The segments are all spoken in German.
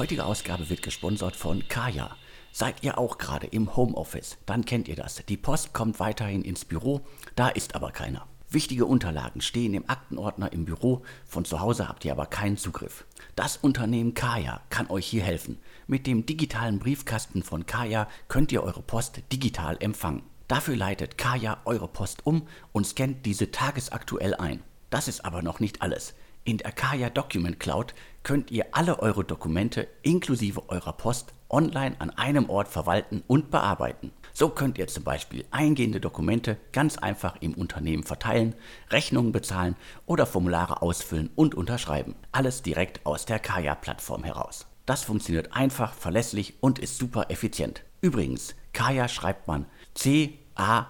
heutige Ausgabe wird gesponsert von Kaya. Seid ihr auch gerade im Homeoffice? Dann kennt ihr das. Die Post kommt weiterhin ins Büro, da ist aber keiner. Wichtige Unterlagen stehen im Aktenordner im Büro, von zu Hause habt ihr aber keinen Zugriff. Das Unternehmen Kaya kann euch hier helfen. Mit dem digitalen Briefkasten von Kaya könnt ihr eure Post digital empfangen. Dafür leitet Kaya eure Post um und scannt diese tagesaktuell ein. Das ist aber noch nicht alles. In der Kaya Document Cloud könnt ihr alle eure Dokumente inklusive eurer Post online an einem Ort verwalten und bearbeiten. So könnt ihr zum Beispiel eingehende Dokumente ganz einfach im Unternehmen verteilen, Rechnungen bezahlen oder Formulare ausfüllen und unterschreiben. Alles direkt aus der Kaya-Plattform heraus. Das funktioniert einfach, verlässlich und ist super effizient. Übrigens, Kaya schreibt man C-A-Y-A.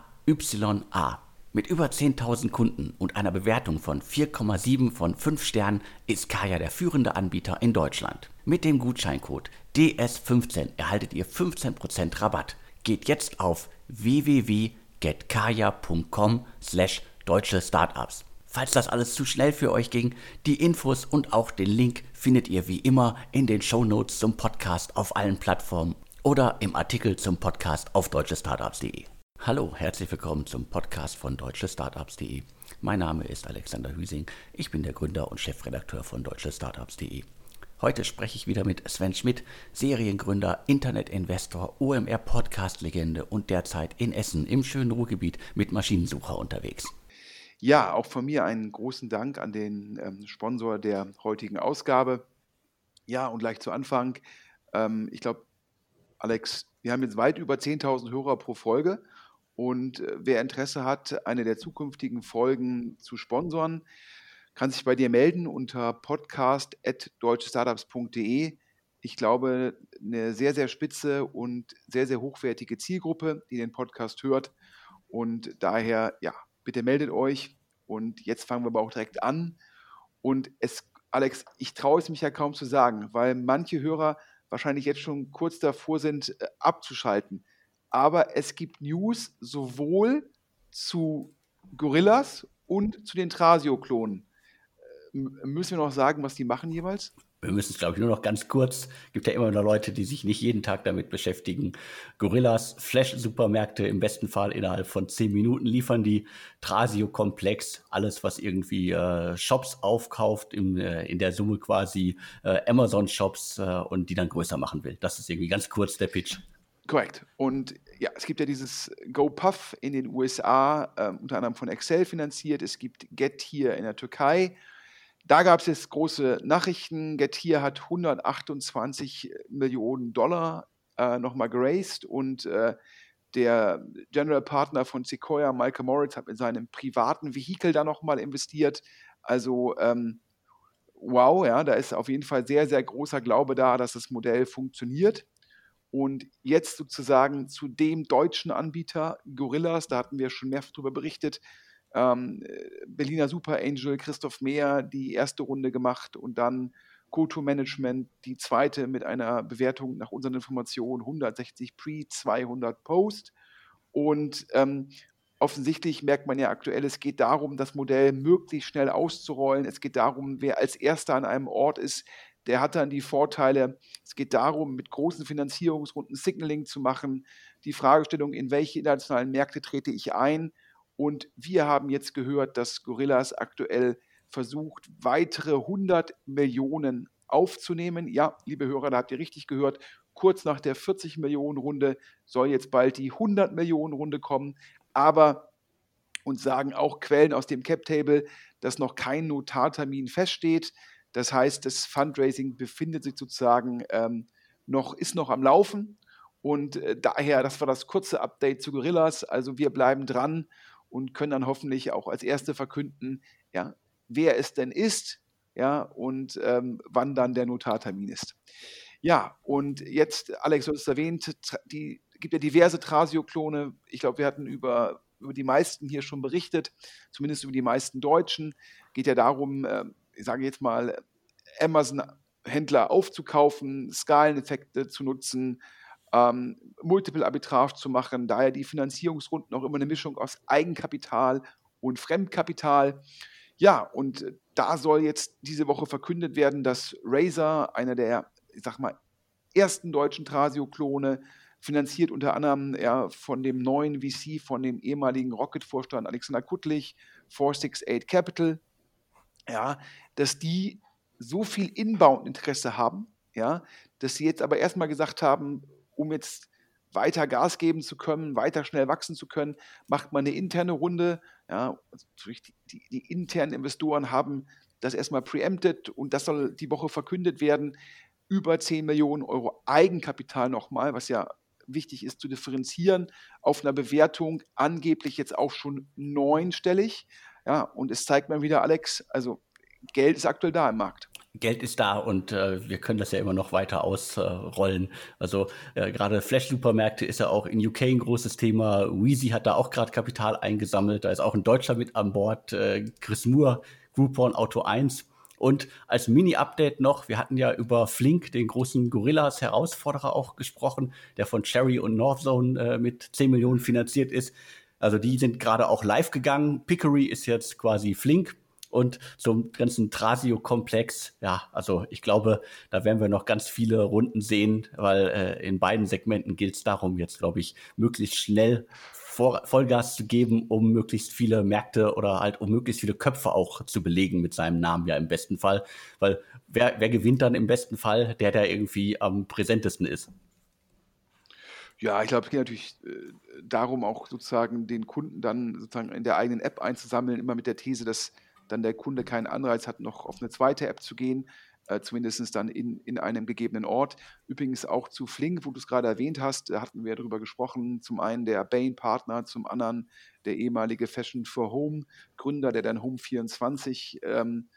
Mit über 10.000 Kunden und einer Bewertung von 4,7 von 5 Sternen ist Kaya der führende Anbieter in Deutschland. Mit dem Gutscheincode DS15 erhaltet ihr 15% Rabatt. Geht jetzt auf www.getkaya.com slash deutsche Startups. Falls das alles zu schnell für euch ging, die Infos und auch den Link findet ihr wie immer in den Show Notes zum Podcast auf allen Plattformen oder im Artikel zum Podcast auf deutschestartups.de. Hallo, herzlich willkommen zum Podcast von deutschestartups.de. Mein Name ist Alexander Hüsing, ich bin der Gründer und Chefredakteur von deutschestartups.de. Heute spreche ich wieder mit Sven Schmidt, Seriengründer, Internetinvestor, OMR-Podcast-Legende und derzeit in Essen im schönen Ruhrgebiet mit Maschinensucher unterwegs. Ja, auch von mir einen großen Dank an den ähm, Sponsor der heutigen Ausgabe. Ja, und gleich zu Anfang. Ähm, ich glaube, Alex, wir haben jetzt weit über 10.000 Hörer pro Folge. Und äh, wer Interesse hat, eine der zukünftigen Folgen zu sponsoren, kann sich bei dir melden unter podcast.deutschestartups.de. Ich glaube, eine sehr, sehr spitze und sehr, sehr hochwertige Zielgruppe, die den Podcast hört. Und daher, ja, bitte meldet euch. Und jetzt fangen wir aber auch direkt an. Und es, Alex, ich traue es mich ja kaum zu sagen, weil manche Hörer wahrscheinlich jetzt schon kurz davor sind, äh, abzuschalten. Aber es gibt News sowohl zu Gorillas und zu den Trasio-Klonen müssen wir noch sagen, was die machen jeweils? Wir müssen es, glaube ich, nur noch ganz kurz. Es Gibt ja immer noch Leute, die sich nicht jeden Tag damit beschäftigen. Gorillas, Flash-Supermärkte im besten Fall innerhalb von zehn Minuten liefern die. Trasio-Komplex, alles, was irgendwie äh, Shops aufkauft, im, äh, in der Summe quasi äh, Amazon-Shops äh, und die dann größer machen will. Das ist irgendwie ganz kurz der Pitch. Korrekt. Und ja, es gibt ja dieses GoPuff in den USA, äh, unter anderem von Excel finanziert. Es gibt Get hier in der Türkei. Da gab es jetzt große Nachrichten. Getir hat 128 Millionen Dollar äh, nochmal geraced und äh, der General Partner von Sequoia, Michael Moritz, hat mit seinem privaten Vehikel da nochmal investiert. Also ähm, wow, ja, da ist auf jeden Fall sehr, sehr großer Glaube da, dass das Modell funktioniert. Und jetzt sozusagen zu dem deutschen Anbieter Gorillas, da hatten wir schon mehrfach darüber berichtet, ähm, Berliner Super Angel, Christoph Mehr die erste Runde gemacht und dann Koto Management die zweite mit einer Bewertung nach unseren Informationen 160 Pre, 200 Post. Und ähm, offensichtlich merkt man ja aktuell, es geht darum, das Modell möglichst schnell auszurollen. Es geht darum, wer als erster an einem Ort ist, der hat dann die Vorteile. Es geht darum, mit großen Finanzierungsrunden Signaling zu machen. Die Fragestellung, in welche internationalen Märkte trete ich ein? Und wir haben jetzt gehört, dass Gorillas aktuell versucht, weitere 100 Millionen aufzunehmen. Ja, liebe Hörer, da habt ihr richtig gehört. Kurz nach der 40 Millionen Runde soll jetzt bald die 100 Millionen Runde kommen. Aber uns sagen auch Quellen aus dem Cap Table, dass noch kein Notartermin feststeht. Das heißt, das Fundraising befindet sich sozusagen ähm, noch, ist noch am Laufen. Und äh, daher, das war das kurze Update zu Gorillas. Also wir bleiben dran und können dann hoffentlich auch als Erste verkünden, ja, wer es denn ist ja, und ähm, wann dann der Notartermin ist. Ja, und jetzt, Alex, du hast es erwähnt, die gibt ja diverse Trasio-Klone. Ich glaube, wir hatten über, über die meisten hier schon berichtet, zumindest über die meisten Deutschen. Geht ja darum, äh, ich sage jetzt mal, Amazon-Händler aufzukaufen, Skaleneffekte zu nutzen, ähm, Multiple Arbitrage zu machen, daher die Finanzierungsrunden auch immer eine Mischung aus Eigenkapital und Fremdkapital. Ja, und da soll jetzt diese Woche verkündet werden, dass Razer, einer der ich sag mal, ersten deutschen Trasio-Klone, finanziert unter anderem ja, von dem neuen VC, von dem ehemaligen Rocket-Vorstand Alexander Kuttlich, 468 Capital, ja, dass die so viel Inbound-Interesse haben, ja, dass sie jetzt aber erstmal gesagt haben, um jetzt weiter Gas geben zu können, weiter schnell wachsen zu können, macht man eine interne Runde. Ja, die, die, die internen Investoren haben das erstmal preempted und das soll die Woche verkündet werden. Über 10 Millionen Euro Eigenkapital nochmal, was ja wichtig ist zu differenzieren, auf einer Bewertung angeblich jetzt auch schon neunstellig. Ja, und es zeigt mal wieder, Alex, also Geld ist aktuell da im Markt. Geld ist da und äh, wir können das ja immer noch weiter ausrollen. Äh, also äh, gerade Flash-Supermärkte ist ja auch in UK ein großes Thema. Weezy hat da auch gerade Kapital eingesammelt. Da ist auch ein Deutscher mit an Bord. Äh, Chris Moore, Groupon Auto 1. Und als Mini-Update noch, wir hatten ja über Flink, den großen Gorillas Herausforderer auch gesprochen, der von Cherry und Northzone äh, mit 10 Millionen finanziert ist. Also die sind gerade auch live gegangen. Pickery ist jetzt quasi Flink und zum ganzen Trasio-Komplex. Ja, also ich glaube, da werden wir noch ganz viele Runden sehen, weil äh, in beiden Segmenten gilt es darum, jetzt, glaube ich, möglichst schnell vor, Vollgas zu geben, um möglichst viele Märkte oder halt um möglichst viele Köpfe auch zu belegen mit seinem Namen ja im besten Fall. Weil wer, wer gewinnt dann im besten Fall? Der, der irgendwie am präsentesten ist. Ja, ich glaube, es geht natürlich äh, darum, auch sozusagen den Kunden dann sozusagen in der eigenen App einzusammeln, immer mit der These, dass dann der Kunde keinen Anreiz hat, noch auf eine zweite App zu gehen, äh, zumindest dann in, in einem gegebenen Ort. Übrigens auch zu Flink, wo du es gerade erwähnt hast, da hatten wir darüber gesprochen. Zum einen der Bain-Partner, zum anderen der ehemalige Fashion for Home Gründer, der dann Home24 ähm,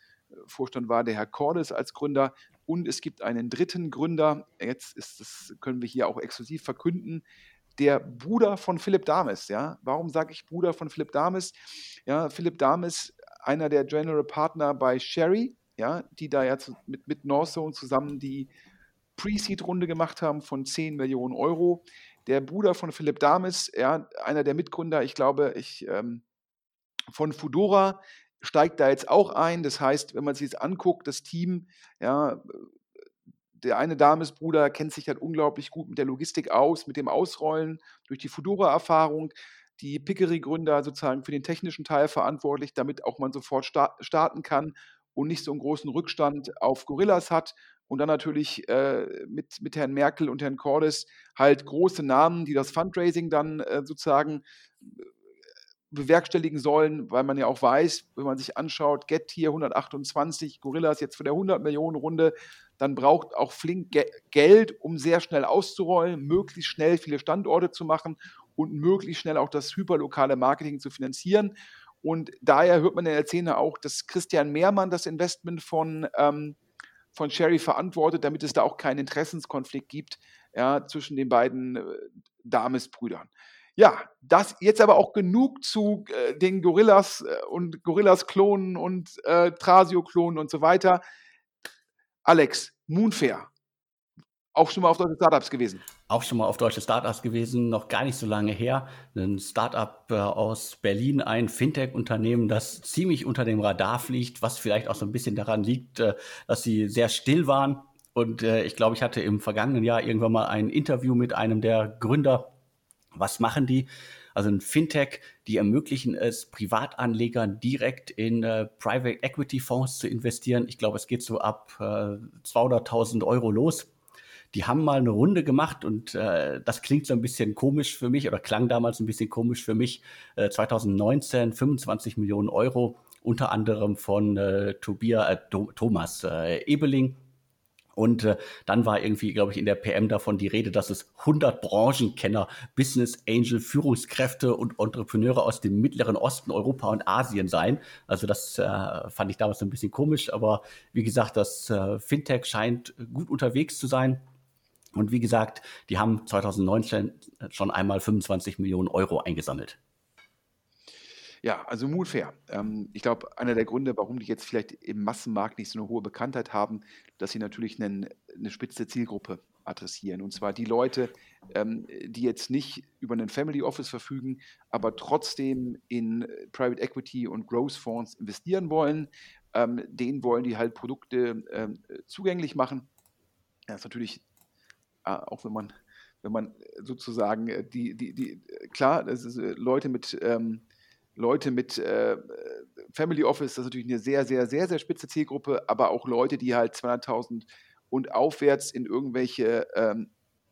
Vorstand war, der Herr Cordes als Gründer. Und es gibt einen dritten Gründer, jetzt ist das, können wir hier auch exklusiv verkünden, der Bruder von Philipp Dames. Ja? Warum sage ich Bruder von Philipp Dames? Ja, Philipp Dames einer der General Partner bei Sherry, ja, die da ja zu, mit, mit Northzone zusammen die Pre-Seed-Runde gemacht haben von 10 Millionen Euro. Der Bruder von Philipp Dames, ja, einer der Mitgründer, ich glaube, ich, ähm, von Fudora, steigt da jetzt auch ein. Das heißt, wenn man sich jetzt anguckt, das Team, ja, der eine Damesbruder kennt sich halt unglaublich gut mit der Logistik aus, mit dem Ausrollen durch die Fudora-Erfahrung die Pickery-Gründer sozusagen für den technischen Teil verantwortlich, damit auch man sofort sta starten kann und nicht so einen großen Rückstand auf Gorillas hat. Und dann natürlich äh, mit, mit Herrn Merkel und Herrn Cordes halt große Namen, die das Fundraising dann äh, sozusagen bewerkstelligen sollen, weil man ja auch weiß, wenn man sich anschaut, Get hier 128, Gorillas jetzt für der 100 Millionen Runde, dann braucht auch Flink Ge Geld, um sehr schnell auszurollen, möglichst schnell viele Standorte zu machen und möglichst schnell auch das hyperlokale Marketing zu finanzieren. Und daher hört man in der Szene auch, dass Christian Mehrmann das Investment von, ähm, von Sherry verantwortet, damit es da auch keinen Interessenskonflikt gibt ja, zwischen den beiden äh, Dames-Brüdern. Ja, das jetzt aber auch genug zu äh, den Gorillas äh, und Gorillas-Klonen und äh, Trasio-Klonen und so weiter. Alex, Moonfair, auch schon mal auf deutsche Startups gewesen. Auch schon mal auf deutsche Startups gewesen, noch gar nicht so lange her. Ein Startup äh, aus Berlin, ein Fintech-Unternehmen, das ziemlich unter dem Radar fliegt, was vielleicht auch so ein bisschen daran liegt, äh, dass sie sehr still waren. Und äh, ich glaube, ich hatte im vergangenen Jahr irgendwann mal ein Interview mit einem der Gründer. Was machen die? Also ein Fintech, die ermöglichen es Privatanlegern direkt in äh, Private Equity Fonds zu investieren. Ich glaube, es geht so ab äh, 200.000 Euro los die haben mal eine Runde gemacht und äh, das klingt so ein bisschen komisch für mich oder klang damals ein bisschen komisch für mich. Äh, 2019 25 Millionen Euro, unter anderem von äh, Tobias, äh, Thomas äh, Ebeling. Und äh, dann war irgendwie, glaube ich, in der PM davon die Rede, dass es 100 Branchenkenner, Business Angel, Führungskräfte und Entrepreneure aus dem Mittleren Osten, Europa und Asien seien. Also das äh, fand ich damals ein bisschen komisch, aber wie gesagt, das äh, Fintech scheint gut unterwegs zu sein. Und wie gesagt, die haben 2019 schon einmal 25 Millionen Euro eingesammelt. Ja, also Moonfair. Ähm, ich glaube, einer der Gründe, warum die jetzt vielleicht im Massenmarkt nicht so eine hohe Bekanntheit haben, dass sie natürlich einen, eine spitze Zielgruppe adressieren. Und zwar die Leute, ähm, die jetzt nicht über einen Family Office verfügen, aber trotzdem in Private Equity und Growth Fonds investieren wollen. Ähm, denen wollen die halt Produkte ähm, zugänglich machen Ja, ist natürlich, äh, auch wenn man, wenn man sozusagen äh, die, die, die, klar, das ist äh, Leute mit, ähm, Leute mit äh, Family Office, das ist natürlich eine sehr, sehr, sehr, sehr spitze Zielgruppe, aber auch Leute, die halt 200.000 und aufwärts in irgendwelche ähm,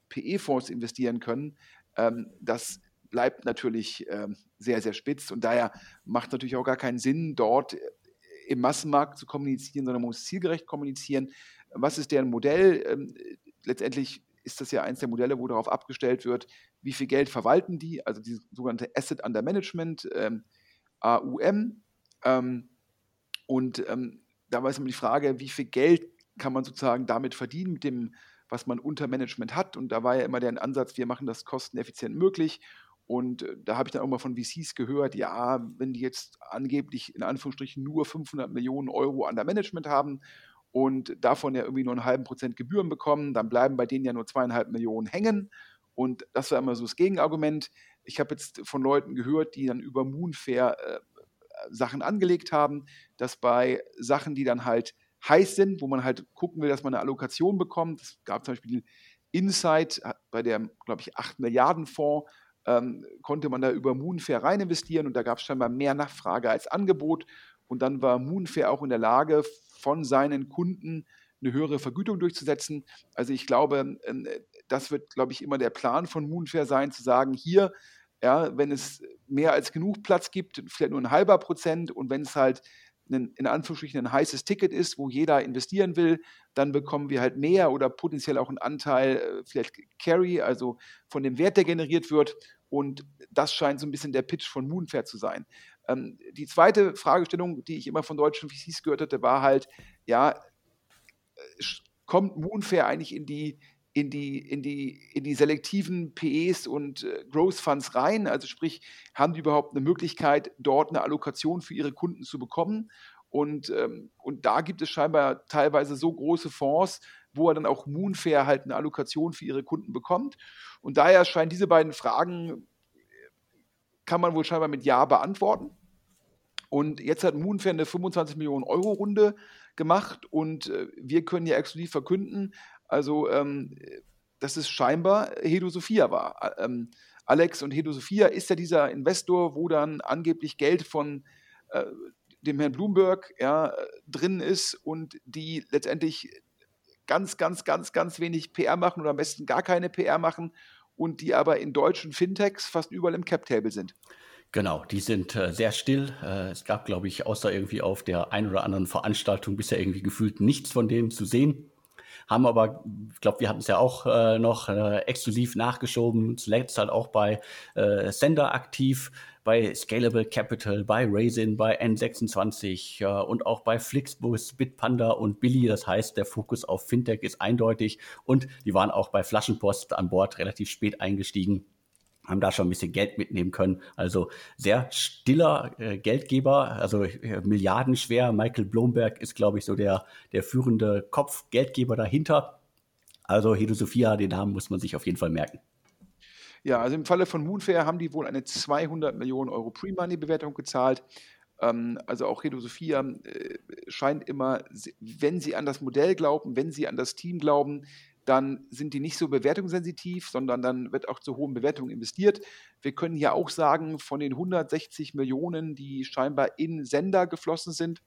PE-Fonds investieren können, ähm, das bleibt natürlich ähm, sehr, sehr spitz und daher macht es natürlich auch gar keinen Sinn, dort im Massenmarkt zu kommunizieren, sondern man muss zielgerecht kommunizieren. Was ist deren Modell? Ähm, letztendlich ist das ja eines der Modelle, wo darauf abgestellt wird, wie viel Geld verwalten die, also die sogenannte Asset Under Management, ähm, AUM. Ähm, und ähm, da war es immer die Frage, wie viel Geld kann man sozusagen damit verdienen, mit dem, was man unter Management hat. Und da war ja immer der Ansatz, wir machen das kosteneffizient möglich. Und äh, da habe ich dann auch mal von VCs gehört, ja, wenn die jetzt angeblich in Anführungsstrichen nur 500 Millionen Euro an der Management haben und davon ja irgendwie nur einen halben Prozent Gebühren bekommen, dann bleiben bei denen ja nur zweieinhalb Millionen hängen. Und das war immer so das Gegenargument. Ich habe jetzt von Leuten gehört, die dann über Moonfair äh, Sachen angelegt haben, dass bei Sachen, die dann halt heiß sind, wo man halt gucken will, dass man eine Allokation bekommt, es gab zum Beispiel Insight bei der, glaube ich, 8 Milliarden Fonds, ähm, konnte man da über Moonfair rein investieren und da gab es scheinbar mehr Nachfrage als Angebot. Und dann war Moonfair auch in der Lage, von seinen Kunden eine höhere Vergütung durchzusetzen. Also ich glaube, ähm, das wird, glaube ich, immer der Plan von Moonfair sein, zu sagen, hier, ja, wenn es mehr als genug Platz gibt, vielleicht nur ein halber Prozent und wenn es halt ein, in Anführungsstrichen ein heißes Ticket ist, wo jeder investieren will, dann bekommen wir halt mehr oder potenziell auch einen Anteil, äh, vielleicht Carry, also von dem Wert, der generiert wird. Und das scheint so ein bisschen der Pitch von Moonfair zu sein. Ähm, die zweite Fragestellung, die ich immer von deutschen VCs gehört hatte, war halt, ja, äh, kommt Moonfair eigentlich in die, in die, in die, in die selektiven PEs und äh, Growth Funds rein? Also sprich, haben die überhaupt eine Möglichkeit, dort eine Allokation für ihre Kunden zu bekommen? Und, ähm, und da gibt es scheinbar teilweise so große Fonds, wo er dann auch Moonfair halt eine Allokation für ihre Kunden bekommt. Und daher scheinen diese beiden Fragen kann man wohl scheinbar mit Ja beantworten. Und jetzt hat Moonfair eine 25 Millionen Euro Runde gemacht und äh, wir können ja exklusiv verkünden, also ähm, dass es scheinbar Hedo Sophia war. Ähm, Alex und Hedo Sophia ist ja dieser Investor, wo dann angeblich Geld von äh, dem Herrn Bloomberg ja, drin ist und die letztendlich ganz, ganz, ganz, ganz wenig PR machen oder am besten gar keine PR machen und die aber in deutschen Fintechs fast überall im Cap-Table sind. Genau, die sind äh, sehr still. Äh, es gab, glaube ich, außer irgendwie auf der einen oder anderen Veranstaltung bisher irgendwie gefühlt nichts von denen zu sehen. Haben aber, ich glaube, wir hatten es ja auch äh, noch äh, exklusiv nachgeschoben, zuletzt halt auch bei äh, Sender aktiv, bei Scalable Capital, bei Raisin, bei N26 äh, und auch bei Flixbus, Bitpanda und Billy. Das heißt, der Fokus auf Fintech ist eindeutig. Und die waren auch bei Flaschenpost an Bord relativ spät eingestiegen haben da schon ein bisschen Geld mitnehmen können. Also sehr stiller äh, Geldgeber, also äh, milliardenschwer. Michael Blomberg ist, glaube ich, so der, der führende Kopf, Geldgeber dahinter. Also Hedo Sophia, den Namen muss man sich auf jeden Fall merken. Ja, also im Falle von Moonfair haben die wohl eine 200 Millionen Euro Pre-Money-Bewertung gezahlt. Ähm, also auch Redo Sophia äh, scheint immer, wenn sie an das Modell glauben, wenn sie an das Team glauben, dann sind die nicht so bewertungssensitiv, sondern dann wird auch zu hohen Bewertungen investiert. Wir können ja auch sagen, von den 160 Millionen, die scheinbar in Sender geflossen sind,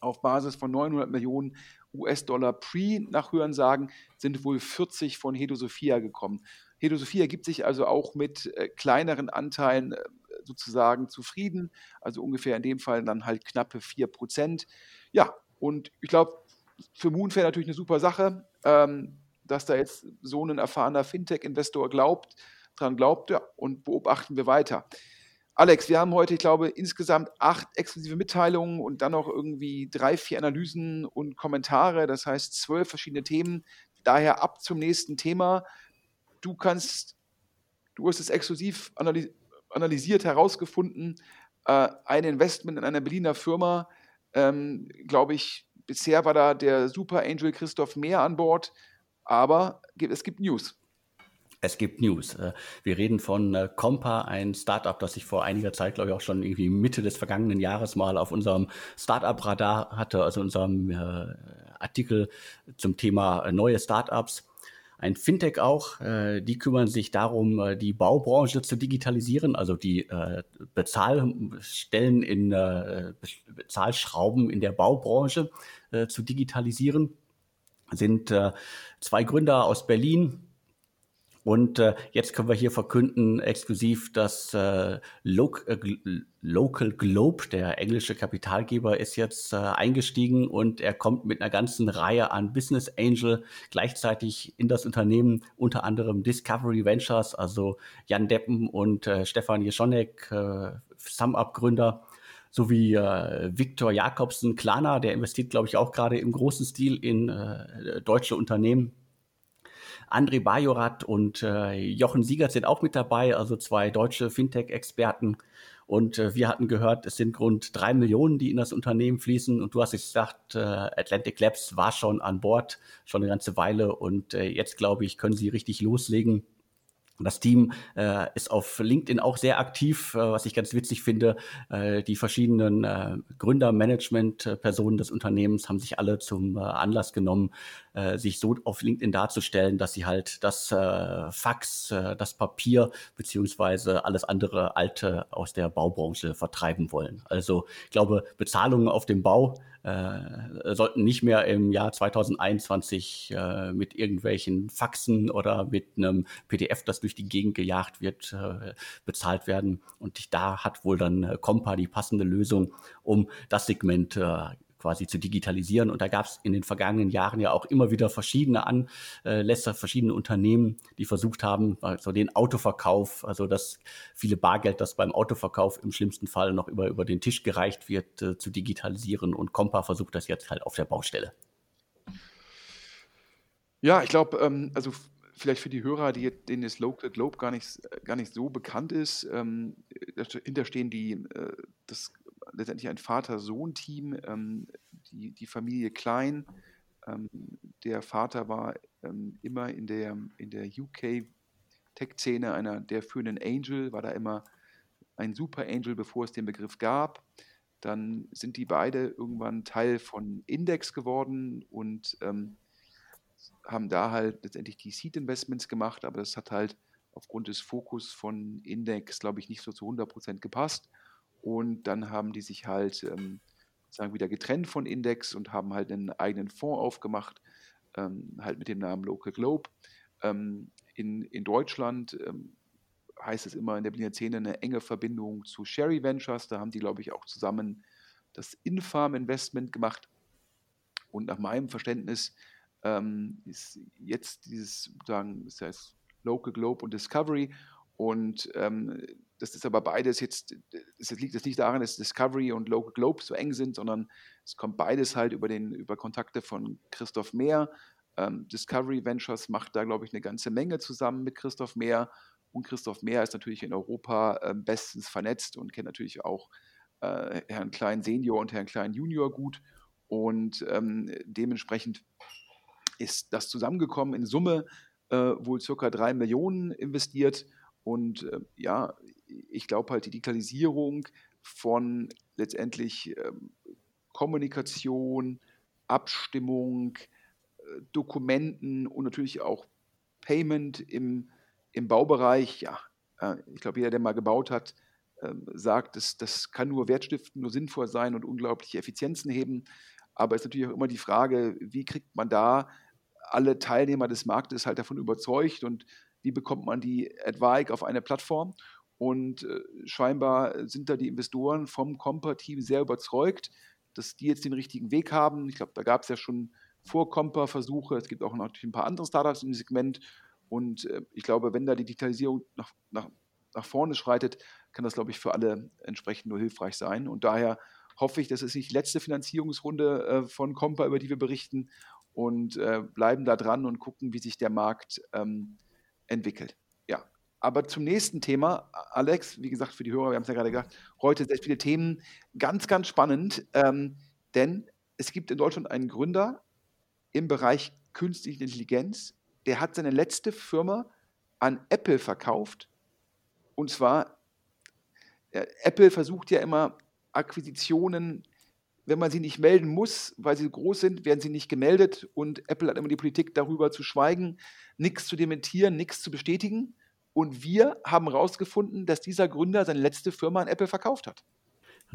auf Basis von 900 Millionen US-Dollar Pre nach Hörensagen, sind wohl 40 von Hedo Sophia gekommen. Hedo Sophia gibt sich also auch mit äh, kleineren Anteilen äh, sozusagen zufrieden, also ungefähr in dem Fall dann halt knappe 4 Prozent. Ja, und ich glaube, für Moonfair natürlich eine super Sache, ähm, dass da jetzt so ein erfahrener Fintech-Investor glaubt, dran glaubt, ja, und beobachten wir weiter. Alex, wir haben heute, ich glaube, insgesamt acht exklusive Mitteilungen und dann noch irgendwie drei, vier Analysen und Kommentare, das heißt zwölf verschiedene Themen. Daher ab zum nächsten Thema du kannst, du hast es exklusiv analysiert, herausgefunden, äh, ein Investment in einer Berliner Firma, ähm, glaube ich, bisher war da der Super Angel Christoph Mehr an Bord, aber es gibt News. Es gibt News. Äh, wir reden von äh, Compa, ein Startup, das ich vor einiger Zeit, glaube ich, auch schon irgendwie Mitte des vergangenen Jahres mal auf unserem Startup-Radar hatte, also unserem äh, Artikel zum Thema neue Startups. Ein Fintech auch, die kümmern sich darum, die Baubranche zu digitalisieren, also die Bezahlstellen in Bezahlschrauben in der Baubranche zu digitalisieren. Sind zwei Gründer aus Berlin, und äh, jetzt können wir hier verkünden, exklusiv, dass äh, Loc äh, Local Globe, der englische Kapitalgeber, ist jetzt äh, eingestiegen und er kommt mit einer ganzen Reihe an Business Angel gleichzeitig in das Unternehmen, unter anderem Discovery Ventures, also Jan Deppen und äh, Stefan Jeschonek, äh, SumUp-Gründer sowie äh, Viktor Jakobsen, Klana, der investiert, glaube ich, auch gerade im großen Stil in äh, deutsche Unternehmen. André Bajorat und äh, Jochen Siegert sind auch mit dabei, also zwei deutsche Fintech-Experten. Und äh, wir hatten gehört, es sind rund drei Millionen, die in das Unternehmen fließen. Und du hast gesagt, äh, Atlantic Labs war schon an Bord, schon eine ganze Weile. Und äh, jetzt, glaube ich, können sie richtig loslegen. Das Team äh, ist auf LinkedIn auch sehr aktiv, äh, was ich ganz witzig finde. Äh, die verschiedenen äh, Gründer, Management-Personen des Unternehmens haben sich alle zum äh, Anlass genommen, äh, sich so auf LinkedIn darzustellen, dass sie halt das äh, Fax, das Papier beziehungsweise alles andere Alte aus der Baubranche vertreiben wollen. Also ich glaube, Bezahlungen auf dem Bau äh, sollten nicht mehr im Jahr 2021 äh, mit irgendwelchen Faxen oder mit einem PDF, das durch die Gegend gejagt wird, äh, bezahlt werden. Und da hat wohl dann äh, Compa die passende Lösung, um das Segment äh, quasi zu digitalisieren. Und da gab es in den vergangenen Jahren ja auch immer wieder verschiedene Anlässe, verschiedene Unternehmen, die versucht haben, also den Autoverkauf, also das viele Bargeld, das beim Autoverkauf im schlimmsten Fall noch über, über den Tisch gereicht wird, äh, zu digitalisieren. Und Compa versucht das jetzt halt auf der Baustelle. Ja, ich glaube, ähm, also vielleicht für die Hörer, die, denen das Local Globe gar nicht, gar nicht so bekannt ist, ähm, dahinter stehen die, äh, das letztendlich ein Vater-Sohn-Team, ähm, die, die Familie Klein. Ähm, der Vater war ähm, immer in der, in der UK-Tech-Szene einer der führenden Angel, war da immer ein Super Angel, bevor es den Begriff gab. Dann sind die beide irgendwann Teil von Index geworden und ähm, haben da halt letztendlich die Seed Investments gemacht, aber das hat halt aufgrund des Fokus von Index, glaube ich, nicht so zu 100% gepasst. Und dann haben die sich halt ähm, sagen wieder getrennt von Index und haben halt einen eigenen Fonds aufgemacht, ähm, halt mit dem Namen Local Globe. Ähm, in, in Deutschland ähm, heißt es immer in der Berliner Szene eine enge Verbindung zu Sherry Ventures. Da haben die, glaube ich, auch zusammen das Infarm Investment gemacht. Und nach meinem Verständnis ähm, ist jetzt dieses, sagen, das heißt Local Globe und Discovery. Und ähm, das ist aber beides jetzt, das liegt jetzt nicht daran, dass Discovery und Local Globe so eng sind, sondern es kommt beides halt über, den, über Kontakte von Christoph Mehr. Ähm, Discovery Ventures macht da, glaube ich, eine ganze Menge zusammen mit Christoph Mehr. Und Christoph Mehr ist natürlich in Europa äh, bestens vernetzt und kennt natürlich auch äh, Herrn Klein Senior und Herrn Klein Junior gut. Und ähm, dementsprechend ist das zusammengekommen. In Summe äh, wohl circa drei Millionen investiert. Und äh, ja, ich glaube halt, die Digitalisierung von letztendlich ähm, Kommunikation, Abstimmung, äh, Dokumenten und natürlich auch Payment im, im Baubereich, ja, äh, ich glaube, jeder, der mal gebaut hat, ähm, sagt, das, das kann nur wertstiften, nur sinnvoll sein und unglaubliche Effizienzen heben. Aber es ist natürlich auch immer die Frage, wie kriegt man da alle Teilnehmer des Marktes halt davon überzeugt und wie bekommt man die Advike auf eine Plattform. Und äh, scheinbar sind da die Investoren vom Compa-Team sehr überzeugt, dass die jetzt den richtigen Weg haben. Ich glaube, da gab es ja schon vor Compa Versuche. Es gibt auch natürlich ein paar andere Startups im Segment. Und äh, ich glaube, wenn da die Digitalisierung nach, nach, nach vorne schreitet, kann das, glaube ich, für alle entsprechend nur hilfreich sein. Und daher hoffe ich, das ist nicht die letzte Finanzierungsrunde äh, von Compa, über die wir berichten und äh, bleiben da dran und gucken, wie sich der Markt ähm, entwickelt. Aber zum nächsten Thema, Alex, wie gesagt, für die Hörer, wir haben es ja gerade gesagt, heute sehr viele Themen, ganz, ganz spannend, ähm, denn es gibt in Deutschland einen Gründer im Bereich künstliche Intelligenz, der hat seine letzte Firma an Apple verkauft. Und zwar, ja, Apple versucht ja immer Akquisitionen, wenn man sie nicht melden muss, weil sie groß sind, werden sie nicht gemeldet. Und Apple hat immer die Politik, darüber zu schweigen, nichts zu dementieren, nichts zu bestätigen. Und wir haben herausgefunden, dass dieser Gründer seine letzte Firma an Apple verkauft hat.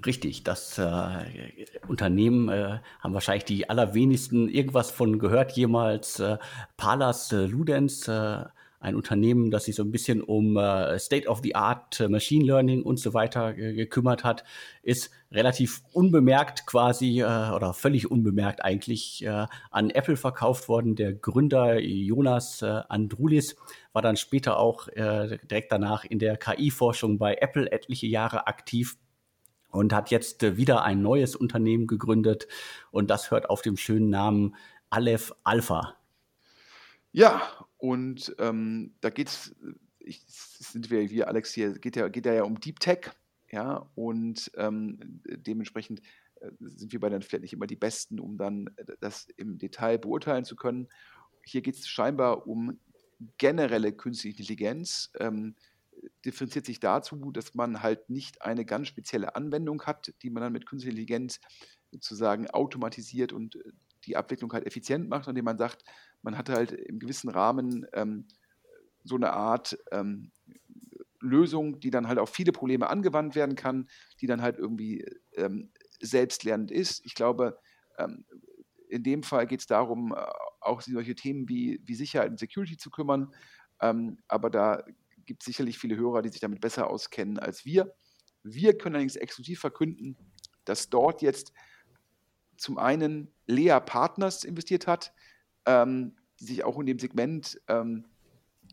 Richtig, das äh, Unternehmen äh, haben wahrscheinlich die allerwenigsten irgendwas von gehört jemals. Äh, Palas äh, Ludens, äh, ein Unternehmen, das sich so ein bisschen um äh, State-of-the-Art äh, Machine Learning und so weiter äh, gekümmert hat, ist relativ unbemerkt quasi äh, oder völlig unbemerkt eigentlich äh, an Apple verkauft worden. Der Gründer Jonas äh, Andrulis war dann später auch äh, direkt danach in der KI-Forschung bei Apple etliche Jahre aktiv und hat jetzt äh, wieder ein neues Unternehmen gegründet und das hört auf dem schönen Namen Aleph Alpha. Ja, und ähm, da geht es, sind wir hier, Alex, hier geht ja, geht ja um Deep Tech, ja, und ähm, dementsprechend äh, sind wir bei dann vielleicht nicht immer die Besten, um dann äh, das im Detail beurteilen zu können. Hier geht es scheinbar um generelle künstliche Intelligenz. Ähm, differenziert sich dazu, dass man halt nicht eine ganz spezielle Anwendung hat, die man dann mit künstlicher Intelligenz sozusagen automatisiert und äh, die Abwicklung halt effizient macht, indem man sagt, man hat halt im gewissen Rahmen ähm, so eine Art ähm, Lösung, die dann halt auf viele Probleme angewandt werden kann, die dann halt irgendwie ähm, selbstlernend ist. Ich glaube, ähm, in dem Fall geht es darum, äh, auch solche Themen wie, wie Sicherheit und Security zu kümmern. Ähm, aber da gibt es sicherlich viele Hörer, die sich damit besser auskennen als wir. Wir können allerdings exklusiv verkünden, dass dort jetzt zum einen Lea Partners investiert hat, ähm, die sich auch in dem Segment, ähm,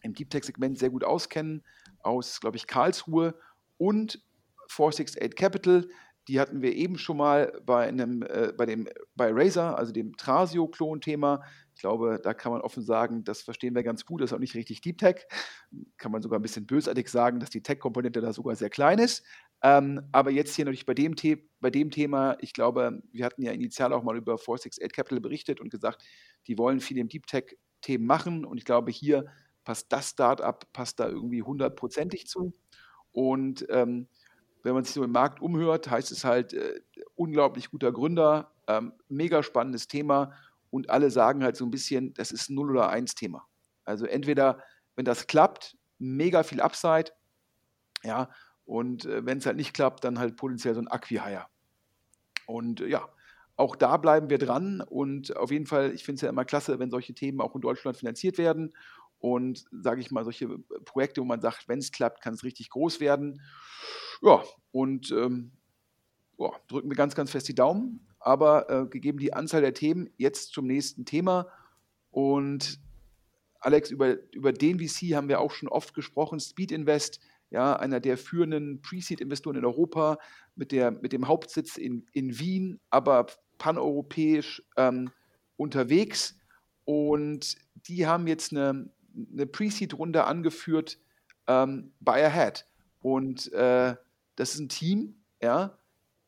im Deep Tech-Segment sehr gut auskennen, aus, glaube ich, Karlsruhe und 468 Capital, die hatten wir eben schon mal bei einem, äh, bei dem, bei Razer, also dem Trasio-Klon-Thema. Ich glaube, da kann man offen sagen, das verstehen wir ganz gut, das ist auch nicht richtig Deep Tech. Kann man sogar ein bisschen bösartig sagen, dass die Tech-Komponente da sogar sehr klein ist. Ähm, aber jetzt hier natürlich bei dem, bei dem Thema, ich glaube, wir hatten ja initial auch mal über 468 Capital berichtet und gesagt, die wollen viel im Deep Tech-Themen machen und ich glaube, hier passt das Startup, passt da irgendwie hundertprozentig zu. Und ähm, wenn man sich so im Markt umhört, heißt es halt, äh, unglaublich guter Gründer, ähm, mega spannendes Thema und alle sagen halt so ein bisschen, das ist ein 0 oder 1 Thema. Also entweder, wenn das klappt, mega viel Upside, ja, und äh, wenn es halt nicht klappt, dann halt potenziell so ein Acquihire. Und äh, ja, auch da bleiben wir dran und auf jeden Fall, ich finde es ja immer klasse, wenn solche Themen auch in Deutschland finanziert werden und sage ich mal, solche Projekte, wo man sagt, wenn es klappt, kann es richtig groß werden. Ja, und ähm, ja, drücken wir ganz, ganz fest die Daumen. Aber äh, gegeben die Anzahl der Themen, jetzt zum nächsten Thema. Und Alex, über, über den VC haben wir auch schon oft gesprochen. Speed Invest, ja, einer der führenden Pre-Seed-Investoren in Europa, mit, der, mit dem Hauptsitz in, in Wien, aber paneuropäisch ähm, unterwegs. Und die haben jetzt eine, eine Pre-Seed-Runde angeführt ähm, bei Ahead. Und äh, das ist ein Team, ja,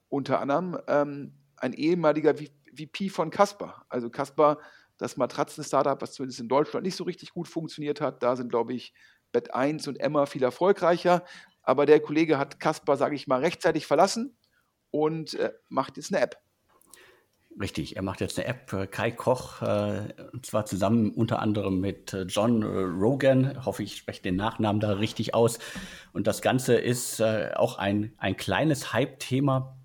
unter anderem ähm, ein ehemaliger VP von Casper. Also Casper, das Matratzen-Startup, was zumindest in Deutschland nicht so richtig gut funktioniert hat. Da sind, glaube ich, Bett 1 und Emma viel erfolgreicher. Aber der Kollege hat Casper, sage ich mal, rechtzeitig verlassen und äh, macht jetzt eine App. Richtig, er macht jetzt eine App, äh, Kai Koch, äh, und zwar zusammen unter anderem mit äh, John Rogan. Hoffe, ich spreche den Nachnamen da richtig aus. Und das Ganze ist auch ein, ein kleines Hype-Thema.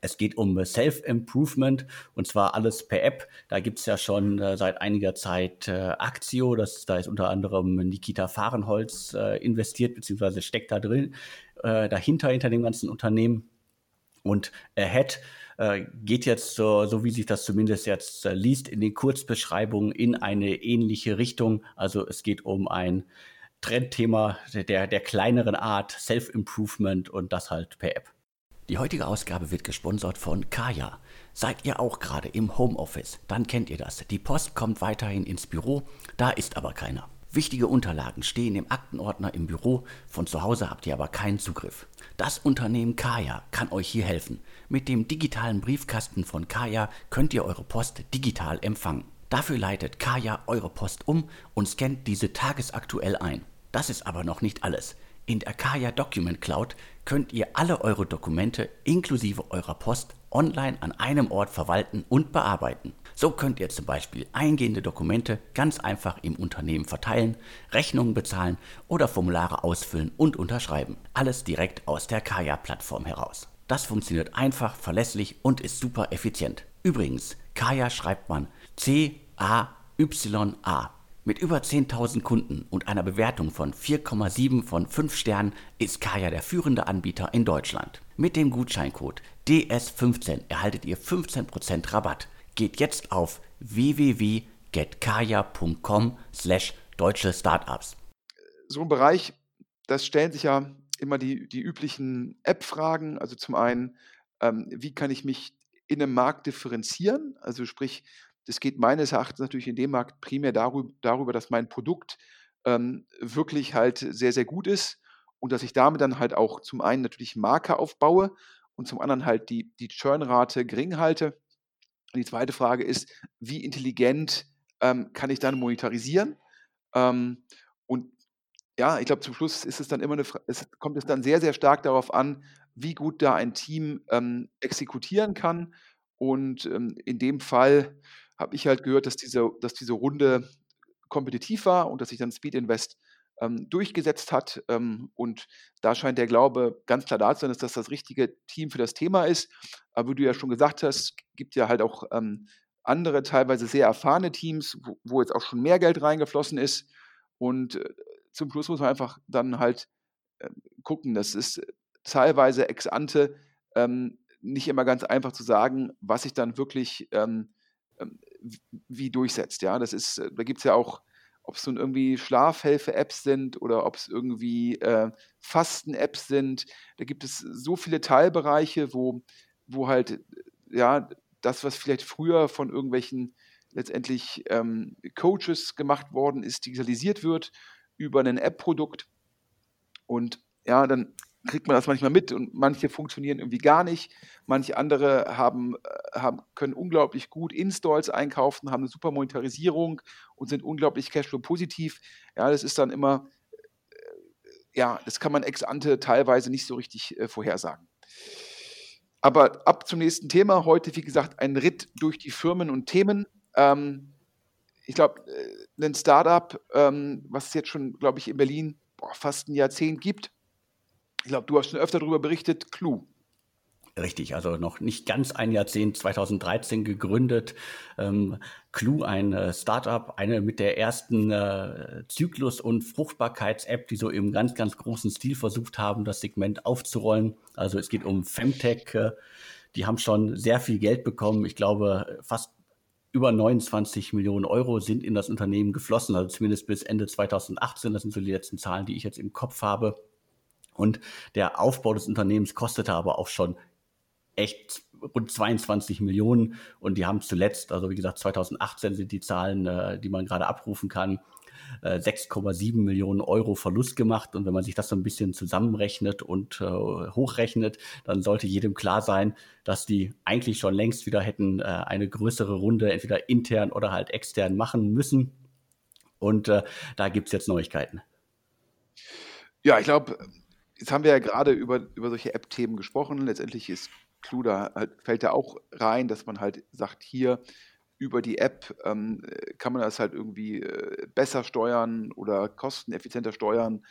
Es geht um Self-Improvement und zwar alles per App. Da gibt es ja schon äh, seit einiger Zeit äh, Axio, das, da ist unter anderem Nikita Fahrenholz äh, investiert, beziehungsweise steckt da drin, dahinter, hinter dem ganzen Unternehmen. Und Ahead äh, geht jetzt so, so wie sich das zumindest jetzt äh, liest, in den Kurzbeschreibungen in eine ähnliche Richtung. Also es geht um ein Trendthema der, der kleineren Art, Self-Improvement und das halt per App. Die heutige Ausgabe wird gesponsert von Kaya. Seid ihr auch gerade im Homeoffice? Dann kennt ihr das. Die Post kommt weiterhin ins Büro, da ist aber keiner. Wichtige Unterlagen stehen im Aktenordner im Büro, von zu Hause habt ihr aber keinen Zugriff. Das Unternehmen Kaya kann euch hier helfen. Mit dem digitalen Briefkasten von Kaya könnt ihr eure Post digital empfangen. Dafür leitet Kaya eure Post um und scannt diese tagesaktuell ein. Das ist aber noch nicht alles. In der Kaya Document Cloud könnt ihr alle eure Dokumente inklusive eurer Post online an einem Ort verwalten und bearbeiten. So könnt ihr zum Beispiel eingehende Dokumente ganz einfach im Unternehmen verteilen, Rechnungen bezahlen oder Formulare ausfüllen und unterschreiben. Alles direkt aus der Kaya-Plattform heraus. Das funktioniert einfach, verlässlich und ist super effizient. Übrigens, Kaya schreibt man C-A-Y-A. Mit über 10.000 Kunden und einer Bewertung von 4,7 von 5 Sternen ist Kaya der führende Anbieter in Deutschland. Mit dem Gutscheincode DS15 erhaltet ihr 15% Rabatt. Geht jetzt auf www.getkaya.com slash deutsche Startups. So ein Bereich, das stellen sich ja immer die, die üblichen App-Fragen. Also zum einen, ähm, wie kann ich mich in einem Markt differenzieren? Also sprich, das geht meines Erachtens natürlich in dem Markt primär darüber, dass mein Produkt ähm, wirklich halt sehr, sehr gut ist und dass ich damit dann halt auch zum einen natürlich Marke aufbaue und zum anderen halt die, die Churnrate gering halte. Und die zweite Frage ist, wie intelligent ähm, kann ich dann monetarisieren? Ähm, und ja, ich glaube, zum Schluss ist es dann immer eine, es kommt es dann sehr, sehr stark darauf an, wie gut da ein Team ähm, exekutieren kann. Und ähm, in dem Fall habe ich halt gehört, dass diese, dass diese Runde kompetitiv war und dass sich dann Speed Invest ähm, durchgesetzt hat. Ähm, und da scheint der Glaube ganz klar da zu sein, dass das das richtige Team für das Thema ist. Aber wie du ja schon gesagt hast, gibt ja halt auch ähm, andere, teilweise sehr erfahrene Teams, wo, wo, jetzt auch schon mehr Geld reingeflossen ist. Und äh, zum Schluss muss man einfach dann halt äh, gucken. Das ist teilweise ex ante ähm, nicht immer ganz einfach zu sagen, was sich dann wirklich ähm, ähm, wie durchsetzt. Ja, das ist, äh, da gibt es ja auch, ob es nun irgendwie Schlafhilfe-Apps sind oder ob es irgendwie äh, Fasten-Apps sind. Da gibt es so viele Teilbereiche, wo, wo halt, ja, das, was vielleicht früher von irgendwelchen letztendlich ähm, Coaches gemacht worden ist, digitalisiert wird über ein App-Produkt. Und ja, dann kriegt man das manchmal mit und manche funktionieren irgendwie gar nicht. Manche andere haben, äh, haben, können unglaublich gut Installs einkaufen, haben eine super Monetarisierung und sind unglaublich Cashflow-positiv. Ja, das ist dann immer, äh, ja, das kann man ex ante teilweise nicht so richtig äh, vorhersagen. Aber ab zum nächsten Thema. Heute, wie gesagt, ein Ritt durch die Firmen und Themen. Ähm, ich glaube, äh, ein Startup, ähm, was es jetzt schon, glaube ich, in Berlin boah, fast ein Jahrzehnt gibt, ich glaube, du hast schon öfter darüber berichtet, Clue. Richtig, also noch nicht ganz ein Jahrzehnt, 2013 gegründet. Ähm, Clue, ein äh, Startup, eine mit der ersten äh, Zyklus- und Fruchtbarkeits-App, die so im ganz, ganz großen Stil versucht haben, das Segment aufzurollen. Also es geht um Femtech. Äh, die haben schon sehr viel Geld bekommen. Ich glaube, fast über 29 Millionen Euro sind in das Unternehmen geflossen, also zumindest bis Ende 2018. Das sind so die letzten Zahlen, die ich jetzt im Kopf habe. Und der Aufbau des Unternehmens kostete aber auch schon echt rund 22 Millionen. Und die haben zuletzt, also wie gesagt, 2018 sind die Zahlen, äh, die man gerade abrufen kann, 6,7 äh, Millionen Euro Verlust gemacht. Und wenn man sich das so ein bisschen zusammenrechnet und äh, hochrechnet, dann sollte jedem klar sein, dass die eigentlich schon längst wieder hätten äh, eine größere Runde, entweder intern oder halt extern machen müssen. Und äh, da gibt es jetzt Neuigkeiten. Ja, ich glaube, Jetzt haben wir ja gerade über, über solche App-Themen gesprochen. Letztendlich ist Clue da halt, fällt da auch rein, dass man halt sagt, hier über die App ähm, kann man das halt irgendwie äh, besser steuern oder kosteneffizienter steuern.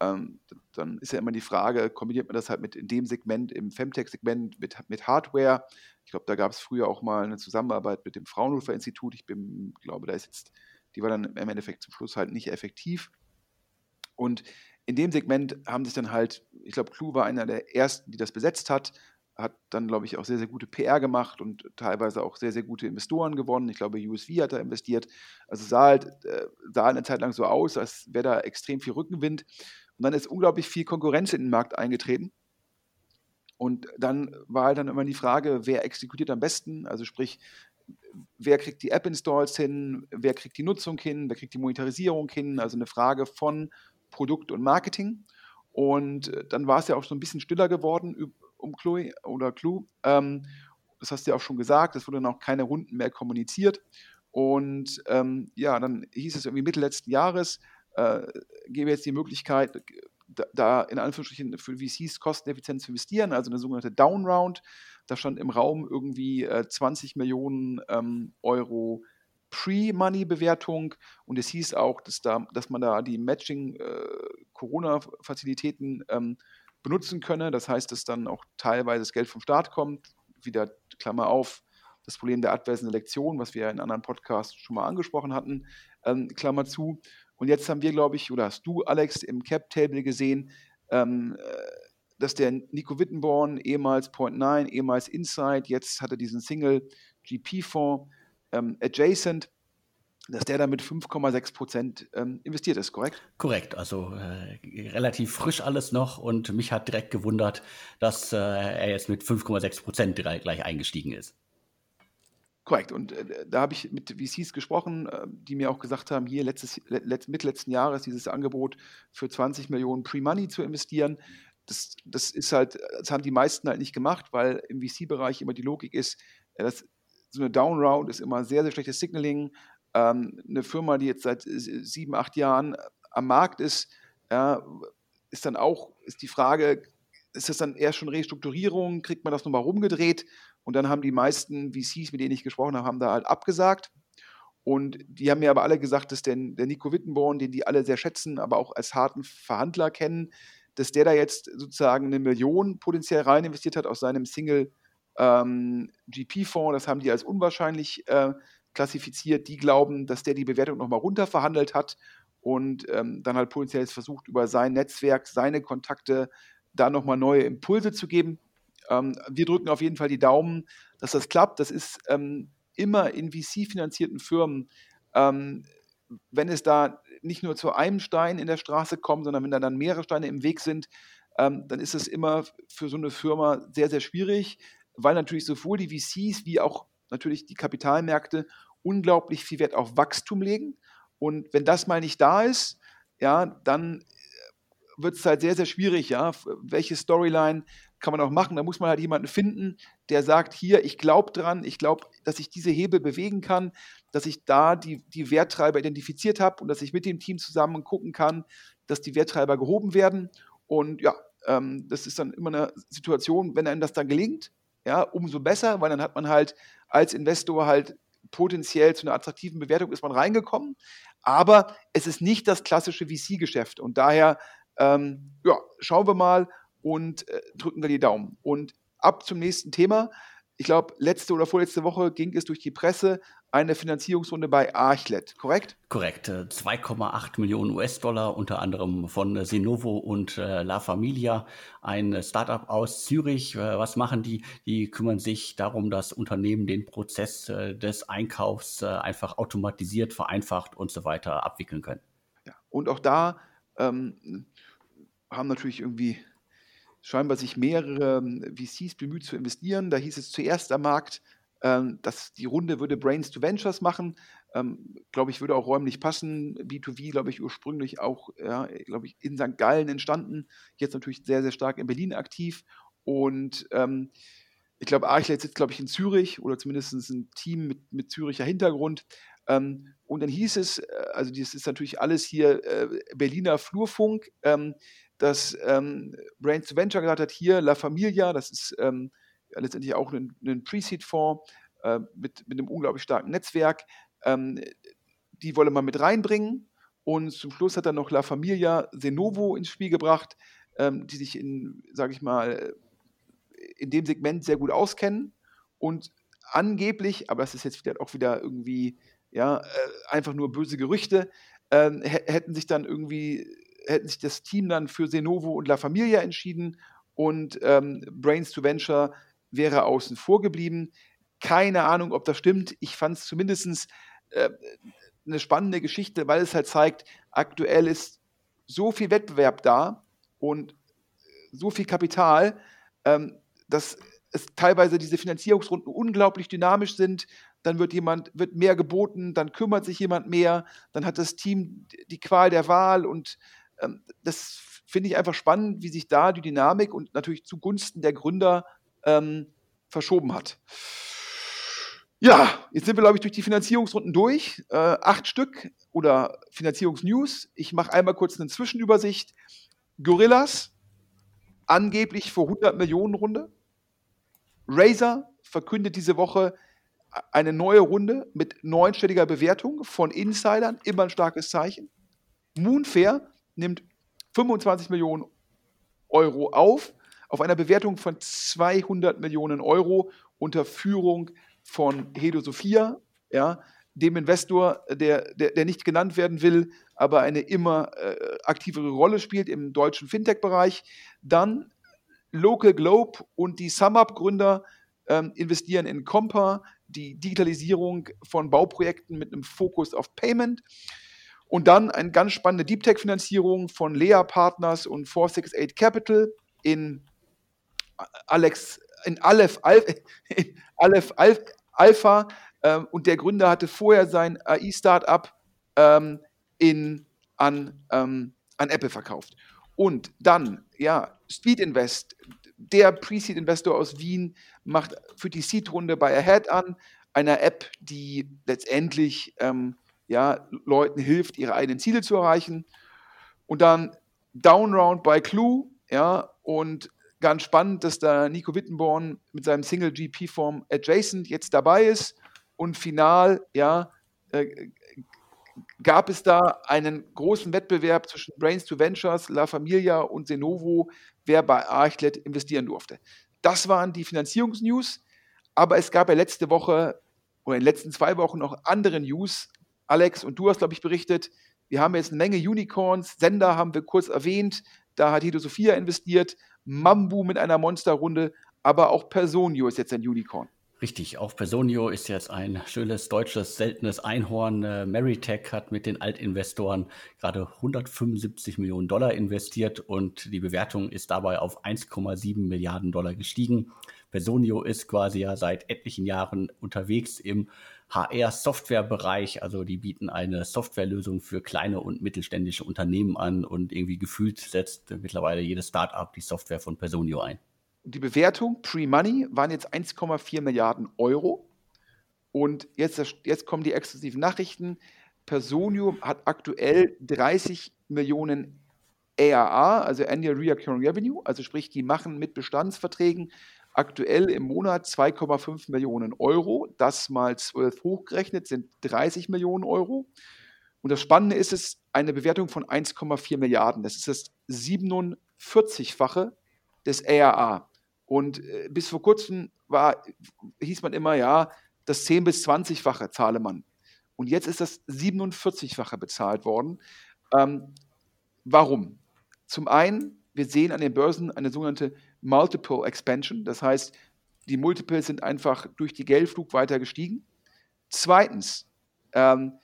Ähm, dann ist ja immer die Frage, kombiniert man das halt mit in dem Segment, im Femtech-Segment mit, mit Hardware? Ich glaube, da gab es früher auch mal eine Zusammenarbeit mit dem Fraunhofer-Institut. Ich bin, glaube, da ist jetzt, die war dann im Endeffekt zum Schluss halt nicht effektiv. Und in dem Segment haben sich dann halt, ich glaube, Clue war einer der ersten, die das besetzt hat, hat dann, glaube ich, auch sehr, sehr gute PR gemacht und teilweise auch sehr, sehr gute Investoren gewonnen. Ich glaube, USV hat da investiert. Also sah halt, äh, sah eine Zeit lang so aus, als wäre da extrem viel Rückenwind. Und dann ist unglaublich viel Konkurrenz in den Markt eingetreten. Und dann war halt dann immer die Frage, wer exekutiert am besten? Also sprich, wer kriegt die App-Installs hin, wer kriegt die Nutzung hin, wer kriegt die Monetarisierung hin? Also eine Frage von Produkt und Marketing. Und äh, dann war es ja auch so ein bisschen stiller geworden um Chloe oder Clue. Ähm, das hast du ja auch schon gesagt, es wurden auch keine Runden mehr kommuniziert. Und ähm, ja, dann hieß es irgendwie Mitte letzten Jahres, äh, gäbe jetzt die Möglichkeit, da, da, in Anführungsstrichen für VCs kosteneffizient zu investieren, also eine sogenannte Downround. Da stand im Raum irgendwie äh, 20 Millionen ähm, Euro Pre-Money-Bewertung und es hieß auch, dass, da, dass man da die Matching-Corona-Fazilitäten äh, ähm, benutzen könne. Das heißt, dass dann auch teilweise das Geld vom Staat kommt. Wieder Klammer auf, das Problem der adversen Selektion, was wir ja in anderen Podcasts schon mal angesprochen hatten, ähm, Klammer zu. Und jetzt haben wir, glaube ich, oder hast du, Alex, im Cap-Table gesehen, ähm, äh, dass der Nico Wittenborn, ehemals Point 9, ehemals Inside, jetzt hat er diesen Single GP-Fonds ähm, Adjacent, dass der da mit 5,6 Prozent ähm, investiert ist, korrekt? Korrekt, also äh, relativ frisch alles noch und mich hat direkt gewundert, dass äh, er jetzt mit 5,6 Prozent gleich eingestiegen ist. Korrekt. Und äh, da habe ich mit VCs gesprochen, äh, die mir auch gesagt haben, hier letztes, let, mit letzten Jahres dieses Angebot für 20 Millionen Pre-Money zu investieren. Das, das ist halt, das haben die meisten halt nicht gemacht, weil im VC-Bereich immer die Logik ist, äh, dass so eine Downround ist immer sehr, sehr schlechtes Signaling. Ähm, eine Firma, die jetzt seit sieben, acht Jahren am Markt ist, ja, ist dann auch, ist die Frage, ist das dann eher schon Restrukturierung? Kriegt man das nochmal rumgedreht? Und dann haben die meisten VCs, mit denen ich gesprochen habe, haben da halt abgesagt. Und die haben mir aber alle gesagt, dass der, der Nico Wittenborn, den die alle sehr schätzen, aber auch als harten Verhandler kennen, dass der da jetzt sozusagen eine Million potenziell rein investiert hat aus seinem Single ähm, GP-Fonds. Das haben die als unwahrscheinlich äh, klassifiziert. Die glauben, dass der die Bewertung nochmal runterverhandelt hat und ähm, dann halt potenziell versucht, über sein Netzwerk, seine Kontakte da nochmal neue Impulse zu geben. Ähm, wir drücken auf jeden Fall die Daumen, dass das klappt. Das ist ähm, immer in VC-finanzierten Firmen, ähm, wenn es da nicht nur zu einem Stein in der Straße kommt, sondern wenn da dann mehrere Steine im Weg sind, ähm, dann ist es immer für so eine Firma sehr, sehr schwierig, weil natürlich sowohl die VCs wie auch natürlich die Kapitalmärkte unglaublich viel Wert auf Wachstum legen. Und wenn das mal nicht da ist, ja, dann wird es halt sehr, sehr schwierig, ja. Welche Storyline kann man auch machen? Da muss man halt jemanden finden, der sagt, hier, ich glaube dran, ich glaube, dass ich diese Hebel bewegen kann, dass ich da die, die Werttreiber identifiziert habe und dass ich mit dem Team zusammen gucken kann, dass die Werttreiber gehoben werden. Und ja, ähm, das ist dann immer eine Situation, wenn einem das dann gelingt, ja, umso besser, weil dann hat man halt als Investor halt potenziell zu einer attraktiven Bewertung ist man reingekommen. Aber es ist nicht das klassische VC-Geschäft. Und daher ähm, ja, schauen wir mal und äh, drücken wir die Daumen. Und ab zum nächsten Thema. Ich glaube, letzte oder vorletzte Woche ging es durch die Presse eine Finanzierungsrunde bei Archlet, korrekt? Korrekt. 2,8 äh, Millionen US-Dollar, unter anderem von Senovo und äh, La Familia, ein Startup aus Zürich. Äh, was machen die? Die kümmern sich darum, dass Unternehmen den Prozess äh, des Einkaufs äh, einfach automatisiert, vereinfacht und so weiter abwickeln können. Ja, und auch da ähm, haben natürlich irgendwie scheinbar sich mehrere ähm, VCs bemüht zu investieren. Da hieß es zuerst am Markt, ähm, dass die Runde würde Brains to Ventures machen. Ähm, glaube ich, würde auch räumlich passen. B2V, glaube ich, ursprünglich auch, ja, glaube ich, in St. Gallen entstanden. Jetzt natürlich sehr, sehr stark in Berlin aktiv. Und ähm, ich glaube, Archlet sitzt, glaube ich, in Zürich oder zumindest ein Team mit, mit Züricher Hintergrund. Ähm, und dann hieß es, äh, also das ist natürlich alles hier äh, Berliner Flurfunk, ähm, dass ähm, Brains to Venture gesagt hat, hier La Familia, das ist ähm, letztendlich auch ein, ein Pre-Seed-Fonds äh, mit, mit einem unglaublich starken Netzwerk, ähm, die wolle man mit reinbringen. Und zum Schluss hat dann noch La Familia Senovo ins Spiel gebracht, ähm, die sich in, sage ich mal, in dem Segment sehr gut auskennen und angeblich, aber das ist jetzt auch wieder irgendwie ja, äh, einfach nur böse Gerüchte, äh, hätten sich dann irgendwie, hätten sich das Team dann für Senovo und La Familia entschieden und ähm, Brains to Venture wäre außen vor geblieben. Keine Ahnung, ob das stimmt. Ich fand es zumindest äh, eine spannende Geschichte, weil es halt zeigt, aktuell ist so viel Wettbewerb da und so viel Kapital, ähm, dass es teilweise diese Finanzierungsrunden unglaublich dynamisch sind, dann wird jemand, wird mehr geboten, dann kümmert sich jemand mehr, dann hat das Team die Qual der Wahl und ähm, das finde ich einfach spannend, wie sich da die Dynamik und natürlich zugunsten der Gründer ähm, verschoben hat. Ja, jetzt sind wir, glaube ich, durch die Finanzierungsrunden durch. Äh, acht Stück. oder Finanzierungsnews. Ich mache einmal kurz eine Zwischenübersicht. Gorillas, angeblich vor 100 Millionen Runde. Razer verkündet diese Woche eine neue Runde mit neunstelliger Bewertung von Insidern, immer ein starkes Zeichen. Moonfair nimmt 25 Millionen Euro auf, auf einer Bewertung von 200 Millionen Euro unter Führung von Hedo Sophia, ja, dem Investor, der, der, der nicht genannt werden will, aber eine immer äh, aktivere Rolle spielt im deutschen Fintech-Bereich. Dann Local Globe und die SumUp-Gründer ähm, investieren in Compa, die Digitalisierung von Bauprojekten mit einem Fokus auf Payment. Und dann eine ganz spannende Deep Tech-Finanzierung von Lea Partners und 468 Capital in Alex, in Aleph, in Aleph Alpha. Ähm, und der Gründer hatte vorher sein AI-Startup ähm, an, ähm, an Apple verkauft. Und dann, ja, Speed Invest, der Pre-Seed-Investor aus Wien, macht, führt die Seed-Runde bei Ahead an, einer App, die letztendlich ähm, ja, Leuten hilft, ihre eigenen Ziele zu erreichen. Und dann Downround bei Clue, ja, und ganz spannend, dass da Nico Wittenborn mit seinem Single GP-Form Adjacent jetzt dabei ist. Und final, ja, äh, gab es da einen großen Wettbewerb zwischen Brains to Ventures, La Familia und Senovo, wer bei Archlet investieren durfte. Das waren die Finanzierungsnews, aber es gab ja letzte Woche oder in den letzten zwei Wochen noch andere News. Alex, und du hast, glaube ich, berichtet, wir haben jetzt eine Menge Unicorns, Sender haben wir kurz erwähnt, da hat Hito Sophia investiert, Mambu mit einer Monsterrunde, aber auch Personio ist jetzt ein Unicorn. Richtig, auch Personio ist jetzt ein schönes deutsches seltenes Einhorn. Äh, Meritech hat mit den Altinvestoren gerade 175 Millionen Dollar investiert und die Bewertung ist dabei auf 1,7 Milliarden Dollar gestiegen. Personio ist quasi ja seit etlichen Jahren unterwegs im HR-Software-Bereich. Also die bieten eine Softwarelösung für kleine und mittelständische Unternehmen an und irgendwie gefühlt setzt mittlerweile jedes Startup die Software von Personio ein. Die Bewertung pre-Money waren jetzt 1,4 Milliarden Euro. Und jetzt, jetzt kommen die exklusiven Nachrichten. Personio hat aktuell 30 Millionen ARA, also Annual Recurring Revenue, also sprich, die machen mit Bestandsverträgen aktuell im Monat 2,5 Millionen Euro. Das mal 12 hochgerechnet sind 30 Millionen Euro. Und das Spannende ist es, eine Bewertung von 1,4 Milliarden. Das ist das 47-fache des ARA. Und äh, bis vor kurzem war, hieß man immer, ja, das 10- bis 20-fache zahle man. Und jetzt ist das 47-fache bezahlt worden. Ähm, warum? Zum einen, wir sehen an den Börsen eine sogenannte Multiple Expansion. Das heißt, die Multiples sind einfach durch die Geldflug weiter gestiegen. Zweitens, ähm,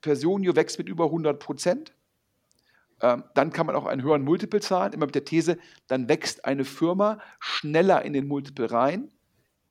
Personio wächst mit über 100 Prozent. Ähm, dann kann man auch einen höheren Multiple zahlen, immer mit der These, dann wächst eine Firma schneller in den Multiple rein.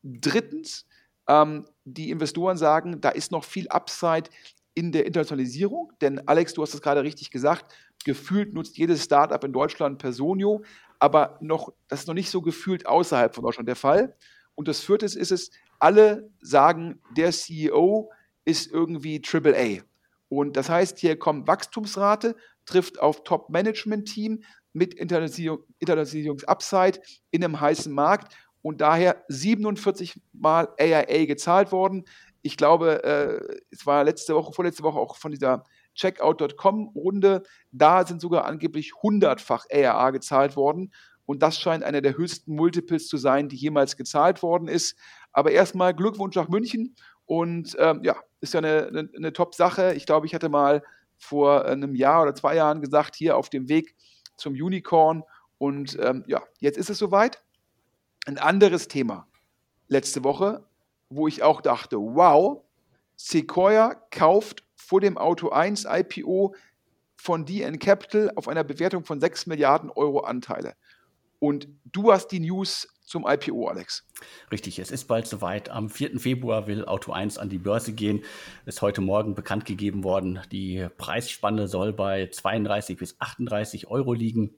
Drittens, ähm, die Investoren sagen, da ist noch viel Upside in der Internationalisierung, denn Alex, du hast es gerade richtig gesagt, gefühlt nutzt jedes Startup in Deutschland Personio, aber noch, das ist noch nicht so gefühlt außerhalb von Deutschland der Fall. Und das vierte ist es, alle sagen, der CEO ist irgendwie AAA. Und das heißt, hier kommt Wachstumsrate, trifft auf Top-Management-Team mit Internationalisierungs-Upside in einem heißen Markt und daher 47 Mal AIA gezahlt worden. Ich glaube, äh, es war letzte Woche, vorletzte Woche auch von dieser Checkout.com-Runde. Da sind sogar angeblich 100-fach ARA gezahlt worden. Und das scheint einer der höchsten Multiples zu sein, die jemals gezahlt worden ist. Aber erstmal Glückwunsch nach München. Und ähm, ja, ist ja eine, eine, eine Top-Sache. Ich glaube, ich hatte mal vor einem Jahr oder zwei Jahren gesagt, hier auf dem Weg zum Unicorn. Und ähm, ja, jetzt ist es soweit. Ein anderes Thema letzte Woche, wo ich auch dachte, wow, Sequoia kauft vor dem Auto 1 IPO von DN Capital auf einer Bewertung von 6 Milliarden Euro Anteile. Und du hast die News zum IPO, Alex. Richtig, es ist bald soweit. Am 4. Februar will Auto 1 an die Börse gehen. Ist heute Morgen bekannt gegeben worden. Die Preisspanne soll bei 32 bis 38 Euro liegen.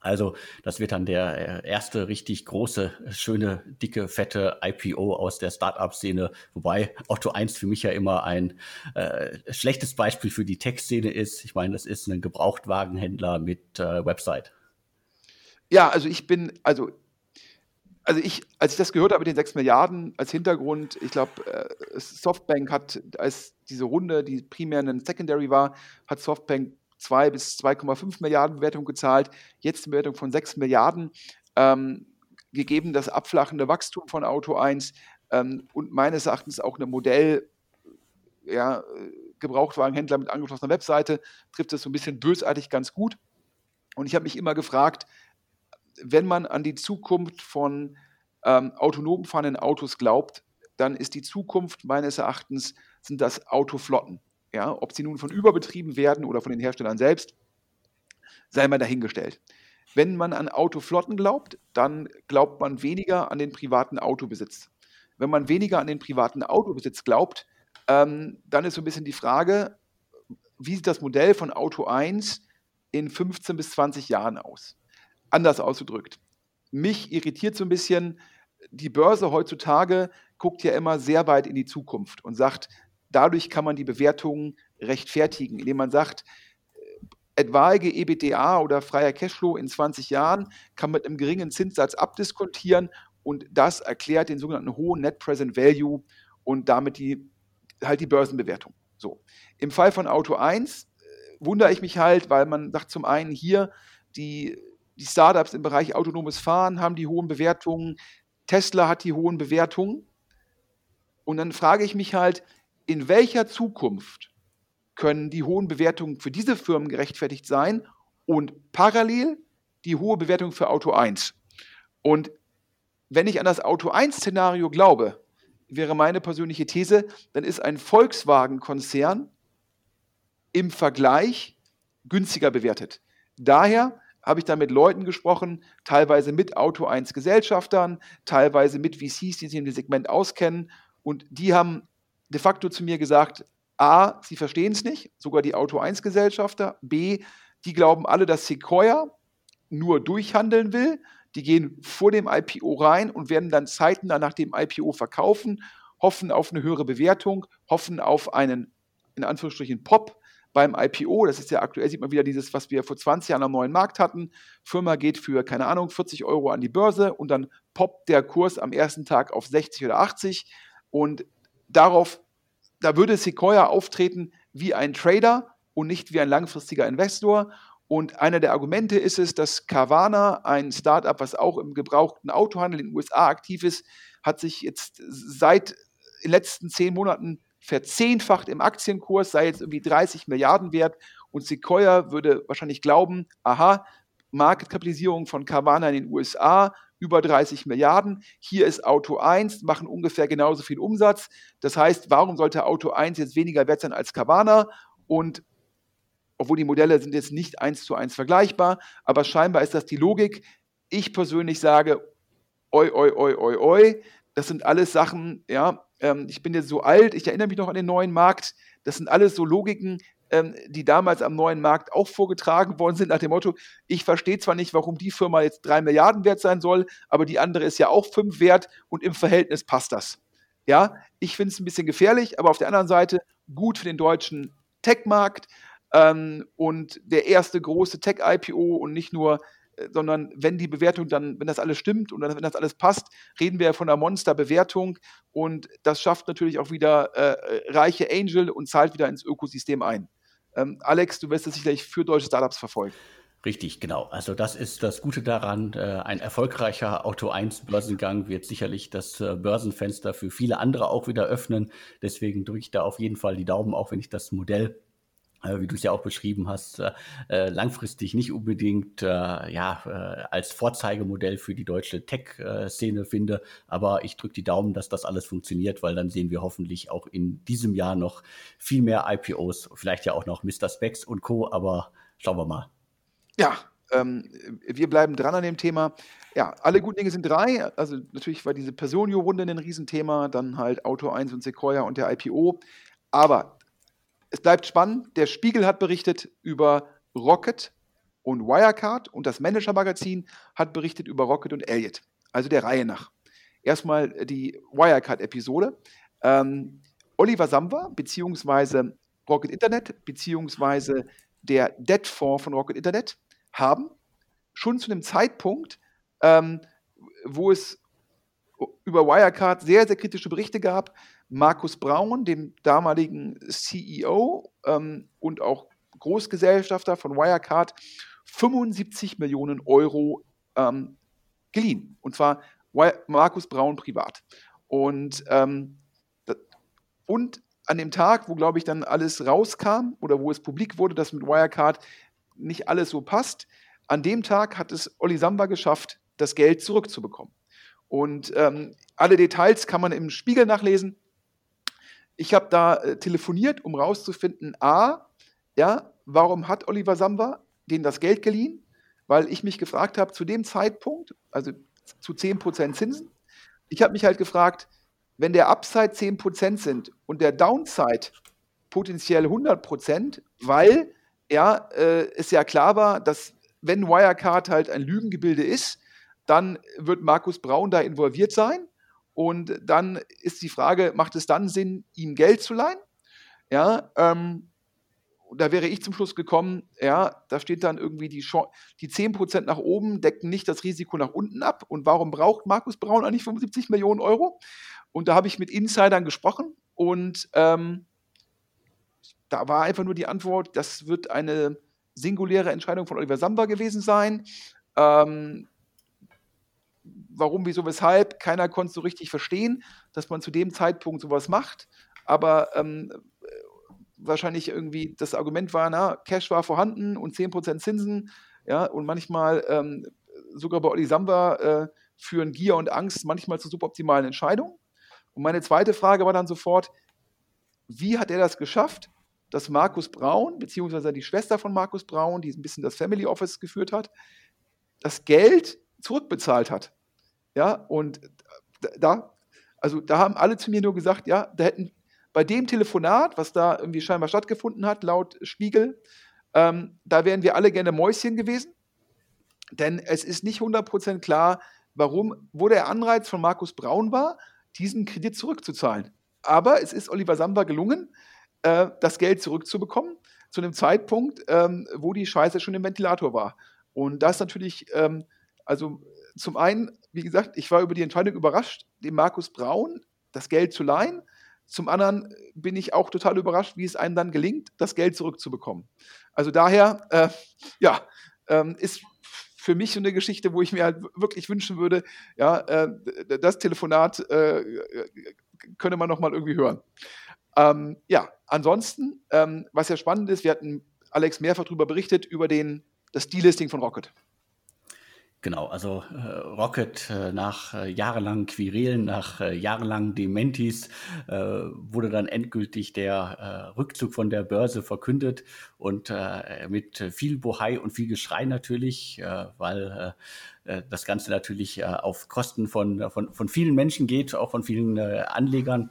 Also das wird dann der äh, erste richtig große, schöne, dicke, fette IPO aus der Startup-Szene, wobei Otto 1 für mich ja immer ein äh, schlechtes Beispiel für die Tech-Szene ist. Ich meine, das ist ein Gebrauchtwagenhändler mit äh, Website. Ja, also ich bin, also also ich, als ich das gehört habe mit den 6 Milliarden als Hintergrund, ich glaube, äh, Softbank hat, als diese Runde, die primär ein Secondary war, hat Softbank 2 bis 2,5 Milliarden Bewertung gezahlt, jetzt eine Bewertung von 6 Milliarden, ähm, gegeben das abflachende Wachstum von Auto 1 ähm, und meines Erachtens auch eine Modell, ja, Gebrauchtwagenhändler mit angeschlossener Webseite, trifft es so ein bisschen bösartig ganz gut. Und ich habe mich immer gefragt, wenn man an die Zukunft von ähm, autonom fahrenden Autos glaubt, dann ist die Zukunft meines Erachtens sind das Autoflotten. Ja, ob sie nun von überbetrieben werden oder von den Herstellern selbst, sei mal dahingestellt. Wenn man an Autoflotten glaubt, dann glaubt man weniger an den privaten Autobesitz. Wenn man weniger an den privaten Autobesitz glaubt, ähm, dann ist so ein bisschen die Frage, wie sieht das Modell von Auto 1 in 15 bis 20 Jahren aus? Anders ausgedrückt. Mich irritiert so ein bisschen, die Börse heutzutage guckt ja immer sehr weit in die Zukunft und sagt, dadurch kann man die Bewertungen rechtfertigen, indem man sagt, etwaige EBDA oder freier Cashflow in 20 Jahren kann mit einem geringen Zinssatz abdiskontieren und das erklärt den sogenannten hohen Net Present Value und damit die, halt die Börsenbewertung. So. Im Fall von Auto 1 äh, wundere ich mich halt, weil man sagt zum einen hier, die die Startups im Bereich autonomes Fahren haben die hohen Bewertungen, Tesla hat die hohen Bewertungen. Und dann frage ich mich halt, in welcher Zukunft können die hohen Bewertungen für diese Firmen gerechtfertigt sein und parallel die hohe Bewertung für Auto 1. Und wenn ich an das Auto 1-Szenario glaube, wäre meine persönliche These, dann ist ein Volkswagen-Konzern im Vergleich günstiger bewertet. Daher habe ich da mit Leuten gesprochen, teilweise mit Auto 1 Gesellschaftern, teilweise mit VCs, die sich in dem Segment auskennen. Und die haben de facto zu mir gesagt, A, sie verstehen es nicht, sogar die Auto 1 Gesellschafter. B, die glauben alle, dass Sequoia nur durchhandeln will. Die gehen vor dem IPO rein und werden dann zeitnah nach dem IPO verkaufen, hoffen auf eine höhere Bewertung, hoffen auf einen, in Anführungsstrichen, Pop beim IPO, das ist ja aktuell, sieht man wieder dieses, was wir vor 20 Jahren am neuen Markt hatten. Firma geht für, keine Ahnung, 40 Euro an die Börse und dann poppt der Kurs am ersten Tag auf 60 oder 80 und darauf, da würde Sequoia auftreten wie ein Trader und nicht wie ein langfristiger Investor. Und einer der Argumente ist es, dass Carvana, ein Startup, was auch im gebrauchten Autohandel in den USA aktiv ist, hat sich jetzt seit den letzten zehn Monaten verzehnfacht im Aktienkurs, sei jetzt irgendwie 30 Milliarden wert. Und Sequoia würde wahrscheinlich glauben, aha, Marketkapitalisierung von Carvana in den USA über 30 Milliarden. Hier ist Auto 1, machen ungefähr genauso viel Umsatz. Das heißt, warum sollte Auto 1 jetzt weniger wert sein als Carvana? Und obwohl die Modelle sind jetzt nicht eins zu eins vergleichbar, aber scheinbar ist das die Logik. Ich persönlich sage, oi, oi, oi, oi, oi, das sind alles Sachen, ja, ähm, ich bin jetzt so alt, ich erinnere mich noch an den neuen Markt. Das sind alles so Logiken, ähm, die damals am neuen Markt auch vorgetragen worden sind, nach dem Motto, ich verstehe zwar nicht, warum die Firma jetzt drei Milliarden wert sein soll, aber die andere ist ja auch fünf wert und im Verhältnis passt das. Ja, ich finde es ein bisschen gefährlich, aber auf der anderen Seite gut für den deutschen Tech-Markt ähm, und der erste große Tech-IPO und nicht nur sondern wenn die Bewertung dann, wenn das alles stimmt und wenn das alles passt, reden wir von einer Monsterbewertung und das schafft natürlich auch wieder äh, reiche Angel und zahlt wieder ins Ökosystem ein. Ähm, Alex, du wirst das sicherlich für deutsche Startups verfolgen. Richtig, genau. Also das ist das Gute daran. Äh, ein erfolgreicher Auto 1 Börsengang wird sicherlich das äh, Börsenfenster für viele andere auch wieder öffnen. Deswegen drücke ich da auf jeden Fall die Daumen, auch wenn ich das Modell äh, wie du es ja auch beschrieben hast, äh, äh, langfristig nicht unbedingt äh, ja, äh, als Vorzeigemodell für die deutsche Tech-Szene finde. Aber ich drücke die Daumen, dass das alles funktioniert, weil dann sehen wir hoffentlich auch in diesem Jahr noch viel mehr IPOs, vielleicht ja auch noch Mr. Specs und Co. Aber schauen wir mal. Ja, ähm, wir bleiben dran an dem Thema. Ja, alle guten Dinge sind drei. Also natürlich war diese Personio-Runde ein Riesenthema, dann halt Auto 1 und Sequoia und der IPO. Aber es bleibt spannend. Der Spiegel hat berichtet über Rocket, Und Wirecard und das Manager-Magazin hat berichtet über Rocket und Elliott. Also der Reihe nach. Erstmal die Wirecard-Episode. Ähm, Oliver Samba, beziehungsweise Rocket Internet, beziehungsweise der Debt-Fonds von Rocket Internet haben schon zu einem Zeitpunkt, ähm, wo es über Wirecard sehr, sehr kritische Berichte gab, Markus Braun, dem damaligen CEO ähm, und auch Großgesellschafter von Wirecard, 75 Millionen Euro ähm, geliehen. Und zwar Markus Braun privat. Und, ähm, und an dem Tag, wo, glaube ich, dann alles rauskam oder wo es publik wurde, dass mit Wirecard nicht alles so passt, an dem Tag hat es Oli Samba geschafft, das Geld zurückzubekommen. Und ähm, alle Details kann man im Spiegel nachlesen. Ich habe da äh, telefoniert, um rauszufinden, a, ja, warum hat Oliver Samba denen das Geld geliehen? Weil ich mich gefragt habe, zu dem Zeitpunkt, also zu 10% Zinsen, ich habe mich halt gefragt, wenn der Upside 10% sind und der Downside potenziell 100%, weil ja, äh, es ja klar war, dass wenn Wirecard halt ein Lügengebilde ist, dann wird Markus Braun da involviert sein. Und dann ist die Frage, macht es dann Sinn, ihm Geld zu leihen? Ja, ähm, da wäre ich zum Schluss gekommen, ja, da steht dann irgendwie die, die 10% nach oben decken nicht das Risiko nach unten ab. Und warum braucht Markus Braun eigentlich 75 Millionen Euro? Und da habe ich mit Insidern gesprochen und ähm, da war einfach nur die Antwort, das wird eine singuläre Entscheidung von Oliver Samba gewesen sein. Ähm, warum, wieso, weshalb, keiner konnte so richtig verstehen, dass man zu dem Zeitpunkt sowas macht. Aber ähm, wahrscheinlich irgendwie das Argument war, na, Cash war vorhanden und 10% Zinsen, ja, und manchmal ähm, sogar bei Oli Samba äh, führen Gier und Angst manchmal zu suboptimalen Entscheidungen. Und meine zweite Frage war dann sofort, wie hat er das geschafft, dass Markus Braun, beziehungsweise die Schwester von Markus Braun, die ein bisschen das Family Office geführt hat, das Geld zurückbezahlt hat. Ja, und da, also da haben alle zu mir nur gesagt, ja, da hätten bei dem Telefonat, was da irgendwie scheinbar stattgefunden hat, laut Spiegel, ähm, da wären wir alle gerne Mäuschen gewesen. Denn es ist nicht 100% klar, warum, wo der Anreiz von Markus Braun war, diesen Kredit zurückzuzahlen. Aber es ist Oliver Samba gelungen, äh, das Geld zurückzubekommen, zu einem Zeitpunkt, ähm, wo die Scheiße schon im Ventilator war. Und das natürlich, ähm, also zum einen, wie gesagt, ich war über die Entscheidung überrascht, dem Markus Braun das Geld zu leihen. Zum anderen bin ich auch total überrascht, wie es einem dann gelingt, das Geld zurückzubekommen. Also daher, äh, ja, ähm, ist für mich so eine Geschichte, wo ich mir halt wirklich wünschen würde, ja, äh, das Telefonat äh, könne man noch mal irgendwie hören. Ähm, ja, ansonsten, ähm, was ja spannend ist, wir hatten Alex mehrfach darüber berichtet, über den, das Delisting von Rocket. Genau, also äh, Rocket äh, nach äh, jahrelangen Quirelen, nach äh, jahrelangen Dementis äh, wurde dann endgültig der äh, Rückzug von der Börse verkündet und äh, mit viel Bohai und viel Geschrei natürlich, äh, weil äh, äh das Ganze natürlich äh, auf Kosten von, von, von vielen Menschen geht, auch von vielen äh, Anlegern.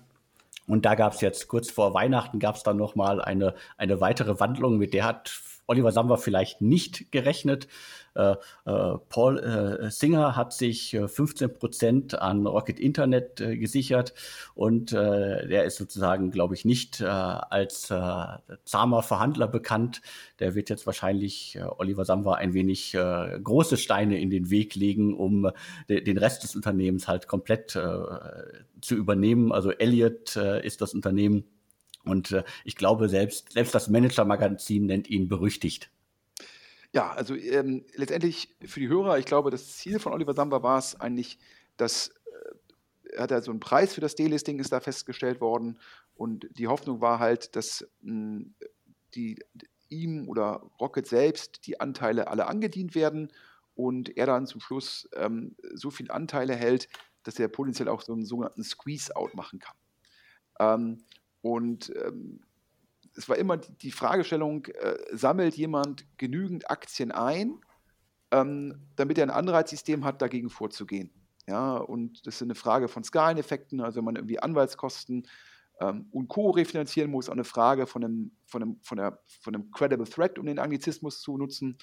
Und da gab es jetzt kurz vor Weihnachten gab es dann noch mal eine, eine weitere Wandlung, mit der hat Oliver Samba vielleicht nicht gerechnet. Äh, äh, Paul äh, Singer hat sich 15 Prozent an Rocket Internet gesichert und der ist sozusagen, glaube ich, nicht als zahmer Verhandler bekannt. Der wird jetzt wahrscheinlich Oliver Samba ein wenig große Steine in den Weg legen, um den Rest des Unternehmens halt komplett zu übernehmen. Also Elliott ist das Unternehmen. Und ich glaube, selbst, selbst das Manager-Magazin nennt ihn berüchtigt. Ja, also ähm, letztendlich für die Hörer, ich glaube, das Ziel von Oliver Samba war es eigentlich, dass äh, er hat also einen Preis für das Delisting ist da festgestellt worden und die Hoffnung war halt, dass mh, hm, die, ihm oder Rocket selbst die Anteile alle angedient werden und er dann zum Schluss ähm, so viele Anteile hält, dass er potenziell auch so einen sogenannten Squeeze-Out machen kann. Ähm, und ähm, es war immer die Fragestellung, äh, sammelt jemand genügend Aktien ein, ähm, damit er ein Anreizsystem hat, dagegen vorzugehen. Ja, und das ist eine Frage von Skaleneffekten, also wenn man irgendwie Anwaltskosten ähm, und Co. refinanzieren muss, auch eine Frage von einem, von, einem, von, der, von einem Credible Threat, um den Anglizismus zu nutzen.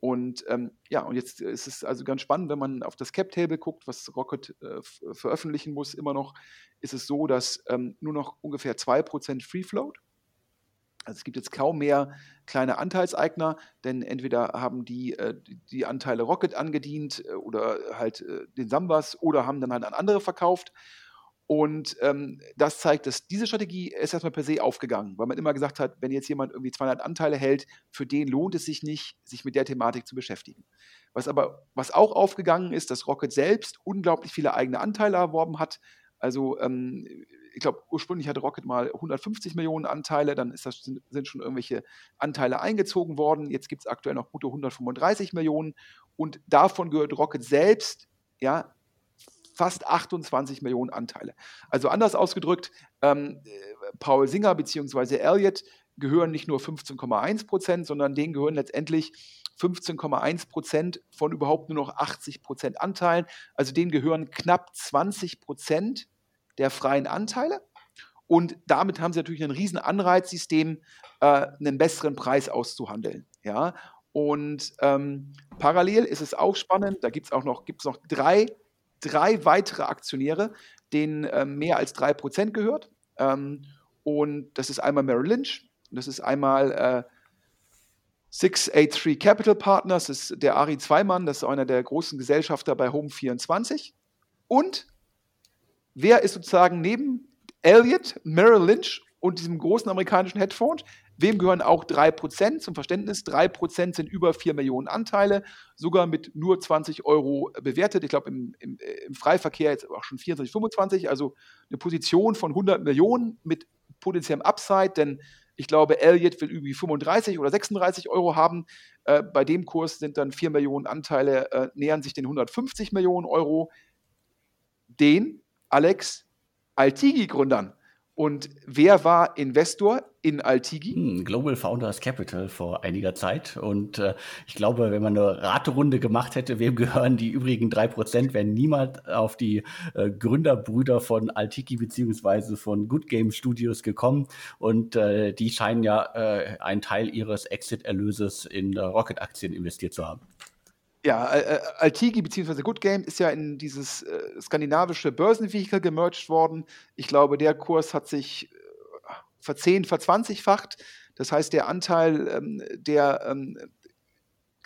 Und ähm, ja, und jetzt ist es also ganz spannend, wenn man auf das Cap-Table guckt, was Rocket äh, veröffentlichen muss, immer noch ist es so, dass ähm, nur noch ungefähr 2% Free Float also es gibt jetzt kaum mehr kleine Anteilseigner, denn entweder haben die äh, die Anteile Rocket angedient äh, oder halt äh, den Sambas oder haben dann halt an andere verkauft. Und ähm, das zeigt, dass diese Strategie ist erstmal per se aufgegangen, weil man immer gesagt hat, wenn jetzt jemand irgendwie 200 Anteile hält, für den lohnt es sich nicht, sich mit der Thematik zu beschäftigen. Was aber, was auch aufgegangen ist, dass Rocket selbst unglaublich viele eigene Anteile erworben hat. Also ähm, ich glaube, ursprünglich hatte Rocket mal 150 Millionen Anteile, dann das, sind, sind, schon irgendwelche Anteile eingezogen worden. Jetzt gibt es aktuell noch brutto 135 Millionen und davon gehört Rocket selbst ja fast 28 Millionen Anteile. Also anders ausgedrückt, ähm, Paul Singer bzw. Elliott gehören nicht nur 15,1 Prozent, sondern denen gehören letztendlich 15,1 Prozent von überhaupt nur noch 80 Prozent Anteilen. Also denen gehören knapp 20 Prozent der freien Anteile. Und damit haben sie natürlich ein riesen Anreizsystem, äh, einen besseren Preis auszuhandeln. Ja? Und ähm, parallel ist es auch spannend, da gibt es auch noch, gibt's noch drei, drei weitere Aktionäre, denen äh, mehr als 3% gehört. Ähm, und das ist einmal Merrill Lynch, das ist einmal äh, 683 Capital Partners, das ist der Ari Zweimann, das ist einer der großen Gesellschafter bei Home24. Und wer ist sozusagen neben Elliott, Merrill Lynch und diesem großen amerikanischen Hedgefonds, wem gehören auch 3%? Zum Verständnis, 3% sind über 4 Millionen Anteile, sogar mit nur 20 Euro bewertet. Ich glaube, im, im, im, Freiverkehr jetzt auch schon 24, 25, also eine Position von 100 Millionen mit potenziellem Upside, denn ich glaube, Elliott will irgendwie 35 oder 36 Euro haben. Äh, bei dem Kurs sind dann 4 Millionen Anteile, äh, nähern sich den 150 Millionen Euro. Den Alex Altigi-Gründern. Und wer war Investor in Altigi? Hm, Global Founders Capital vor einiger Zeit. Und äh, ich glaube, wenn man eine Raterunde gemacht hätte, wem gehören die übrigen drei Prozent, wären niemand auf die äh, Gründerbrüder von Altigi beziehungsweise von Good Game Studios gekommen. Und äh, die scheinen ja äh, einen Teil ihres Exit-Erlöses in Rocket-Aktien investiert zu haben. Ja, äh, äh, Altigi bzw. Good Game ist ja in dieses äh, skandinavische Börsenvehikel gemerged worden. Ich glaube, der Kurs hat sich äh, verzehn, verzwanzigfacht. Das heißt, der Anteil ähm, der ähm,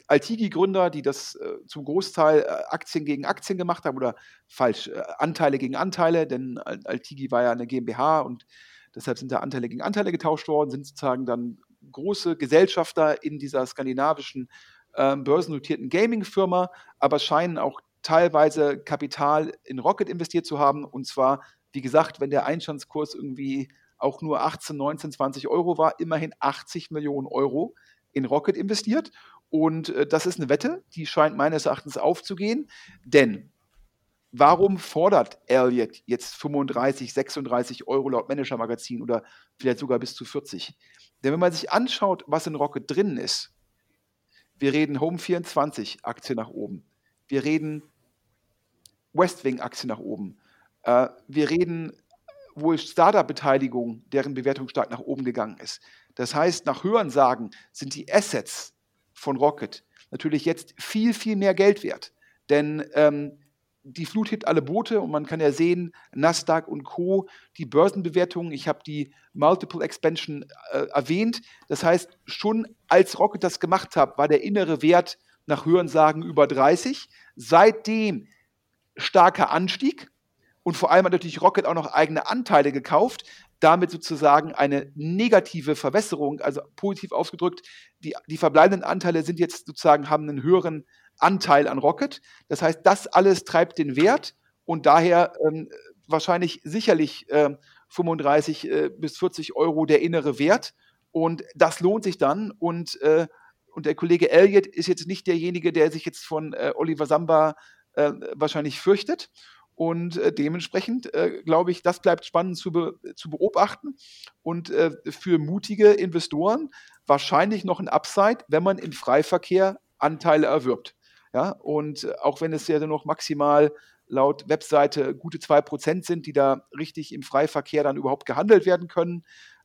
Altigi-Gründer, die das äh, zum Großteil äh, Aktien gegen Aktien gemacht haben, oder falsch, äh, Anteile gegen Anteile, denn Altigi war ja eine GmbH und deshalb sind da Anteile gegen Anteile getauscht worden, sind sozusagen dann große Gesellschafter in dieser skandinavischen ähm, börsennotierten Gaming-Firma, aber scheinen auch teilweise Kapital in Rocket investiert zu haben. Und zwar, wie gesagt, wenn der Einstandskurs irgendwie auch nur 18, 19, 20 Euro war, immerhin 80 Millionen Euro in Rocket investiert. Und äh, das ist eine Wette, die scheint meines Erachtens aufzugehen. Denn warum fordert Elliott jetzt 35, 36 Euro laut Manager Magazin oder vielleicht sogar bis zu 40? Denn wenn man sich anschaut, was in Rocket drin ist, wir reden Home24 Aktie nach oben. Wir reden Westwing Aktie nach oben. Äh, wir reden wohl Startup-Beteiligung, deren Bewertung stark nach oben gegangen ist. Das heißt, nach Hörensagen sind die Assets von Rocket natürlich jetzt viel, viel mehr Geld wert. Denn ähm, die Flut hebt alle Boote und man kann ja sehen, Nasdaq und Co., die Börsenbewertungen, ich habe die Multiple Expansion äh, erwähnt. Das heißt, schon als Rocket das gemacht hat, war der innere Wert nach Hörensagen über 30. Seitdem starker Anstieg und vor allem hat natürlich Rocket auch noch eigene Anteile gekauft, damit sozusagen eine negative Verwässerung, also positiv ausgedrückt, die, die verbleibenden Anteile sind jetzt sozusagen, haben einen höheren Anteil an Rocket. Das heißt, das alles treibt den Wert und daher ähm, wahrscheinlich sicherlich äh, 35 äh, bis 40 Euro der innere Wert. Und das lohnt sich dann. Und, äh, und der Kollege Elliott ist jetzt nicht derjenige, der sich jetzt von äh, Oliver Samba äh, wahrscheinlich fürchtet. Und äh, dementsprechend glaube ich, das bleibt spannend zu, be zu beobachten. Und für mutige Investoren wahrscheinlich noch ein Upside, wenn man im Freiverkehr Anteile erwirbt. Ja, und auch wenn es ja noch maximal laut Webseite gute 2% sind, die da richtig im Freiverkehr dann überhaupt gehandelt werden können,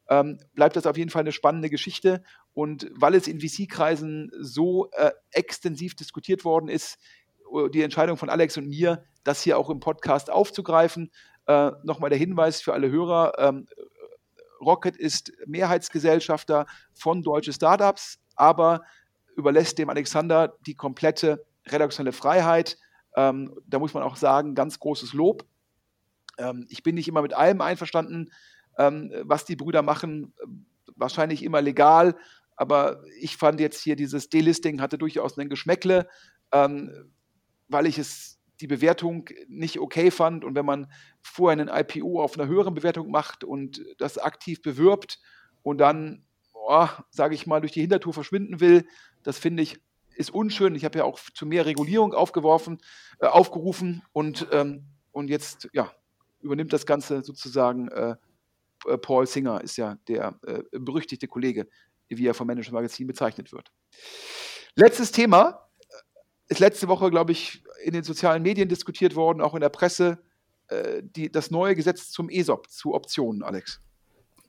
ähm, bleibt das auf jeden Fall eine spannende Geschichte. Und weil es in VC-Kreisen so äh, extensiv diskutiert worden ist, äh, die Entscheidung von Alex und mir, das hier auch im Podcast aufzugreifen. Äh, Nochmal der Hinweis für alle Hörer. Ähm, Rocket ist Mehrheitsgesellschafter von deutschen Startups, aber überlässt dem Alexander die komplette redaktionelle Freiheit. Ähm, da muss man auch sagen, ganz großes Lob. Ähm, ich bin nicht immer mit allem einverstanden, ähm, was die Brüder machen. Wahrscheinlich immer legal, aber ich fand jetzt hier dieses Delisting hatte durchaus einen Geschmäckle, ähm, weil ich es die Bewertung nicht okay fand. Und wenn man vorher einen IPO auf einer höheren Bewertung macht und das aktiv bewirbt und dann, sage ich mal, durch die Hintertour verschwinden will, das finde ich ist unschön. Ich habe ja auch zu mehr Regulierung aufgeworfen, äh, aufgerufen und, ähm, und jetzt ja, übernimmt das Ganze sozusagen äh, äh Paul Singer, ist ja der äh, berüchtigte Kollege, wie er vom Management Magazin bezeichnet wird. Letztes Thema, ist letzte Woche, glaube ich, in den sozialen Medien diskutiert worden, auch in der Presse, äh, die, das neue Gesetz zum ESOP, zu Optionen, Alex.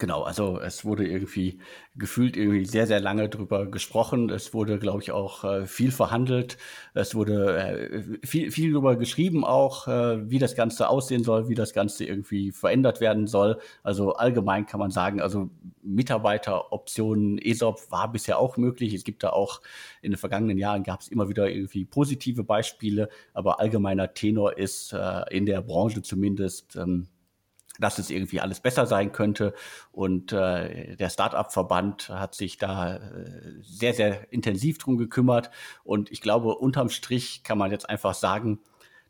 Genau, also es wurde irgendwie gefühlt irgendwie sehr, sehr lange drüber gesprochen. Es wurde, glaube ich, auch äh, viel verhandelt. Es wurde äh, viel, viel drüber geschrieben auch, äh, wie das Ganze aussehen soll, wie das Ganze irgendwie verändert werden soll. Also allgemein kann man sagen, also Mitarbeiteroptionen ESOP war bisher auch möglich. Es gibt da auch in den vergangenen Jahren gab es immer wieder irgendwie positive Beispiele, aber allgemeiner Tenor ist äh, in der Branche zumindest, ähm, dass es irgendwie alles besser sein könnte. Und äh, der Startup-Verband hat sich da äh, sehr, sehr intensiv drum gekümmert. Und ich glaube, unterm Strich kann man jetzt einfach sagen,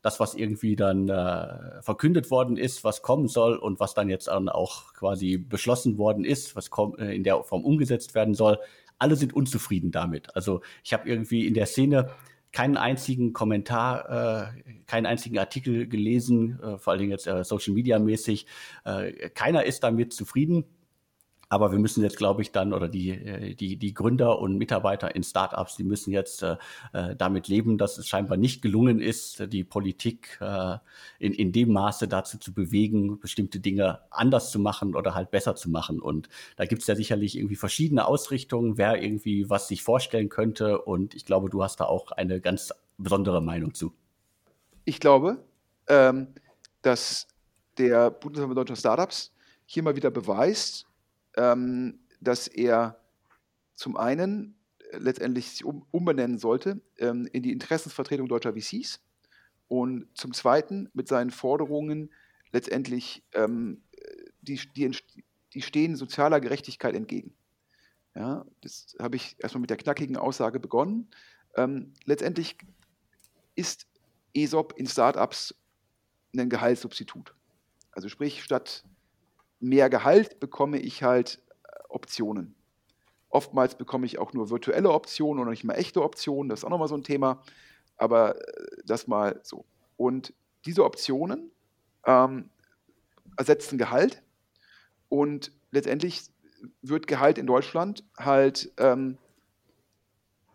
das, was irgendwie dann äh, verkündet worden ist, was kommen soll und was dann jetzt dann auch quasi beschlossen worden ist, was äh, in der Form umgesetzt werden soll, alle sind unzufrieden damit. Also ich habe irgendwie in der Szene keinen einzigen Kommentar, äh, keinen einzigen Artikel gelesen, äh, vor allen Dingen jetzt äh, Social Media mäßig. Äh, keiner ist damit zufrieden. Aber wir müssen jetzt, glaube ich, dann, oder die, äh, die, die Gründer und Mitarbeiter in Startups, die müssen jetzt äh, äh, damit leben, dass es scheinbar nicht gelungen ist, die Politik äh, in, in dem Maße dazu zu bewegen, bestimmte Dinge anders zu machen oder halt besser zu machen. Und da gibt es ja sicherlich irgendwie verschiedene Ausrichtungen, wer irgendwie was sich vorstellen könnte. Und ich glaube, du hast da auch eine ganz besondere Meinung zu. Ich glaube, ähm, dass der Bundesverband Deutscher Startups hier mal wieder beweist, ähm, dass er zum einen letztendlich sich um, umbenennen sollte ähm, in die Interessensvertretung deutscher VCs und zum Zweiten mit seinen Forderungen letztendlich ähm, die, die, die stehen sozialer Gerechtigkeit entgegen. Ja, das habe ich erstmal mit der knackigen Aussage begonnen. Ähm, letztendlich ist ESOP in Startups ein Gehaltssubstitut. Also sprich, statt mehr Gehalt bekomme ich halt äh, Optionen. Oftmals bekomme ich auch nur virtuelle Optionen oder nicht mal echte Optionen. Das ist auch nochmal so ein Thema. Aber äh, das mal so. Und diese Optionen ähm, ersetzen Gehalt. Und letztendlich wird Gehalt in Deutschland halt ähm,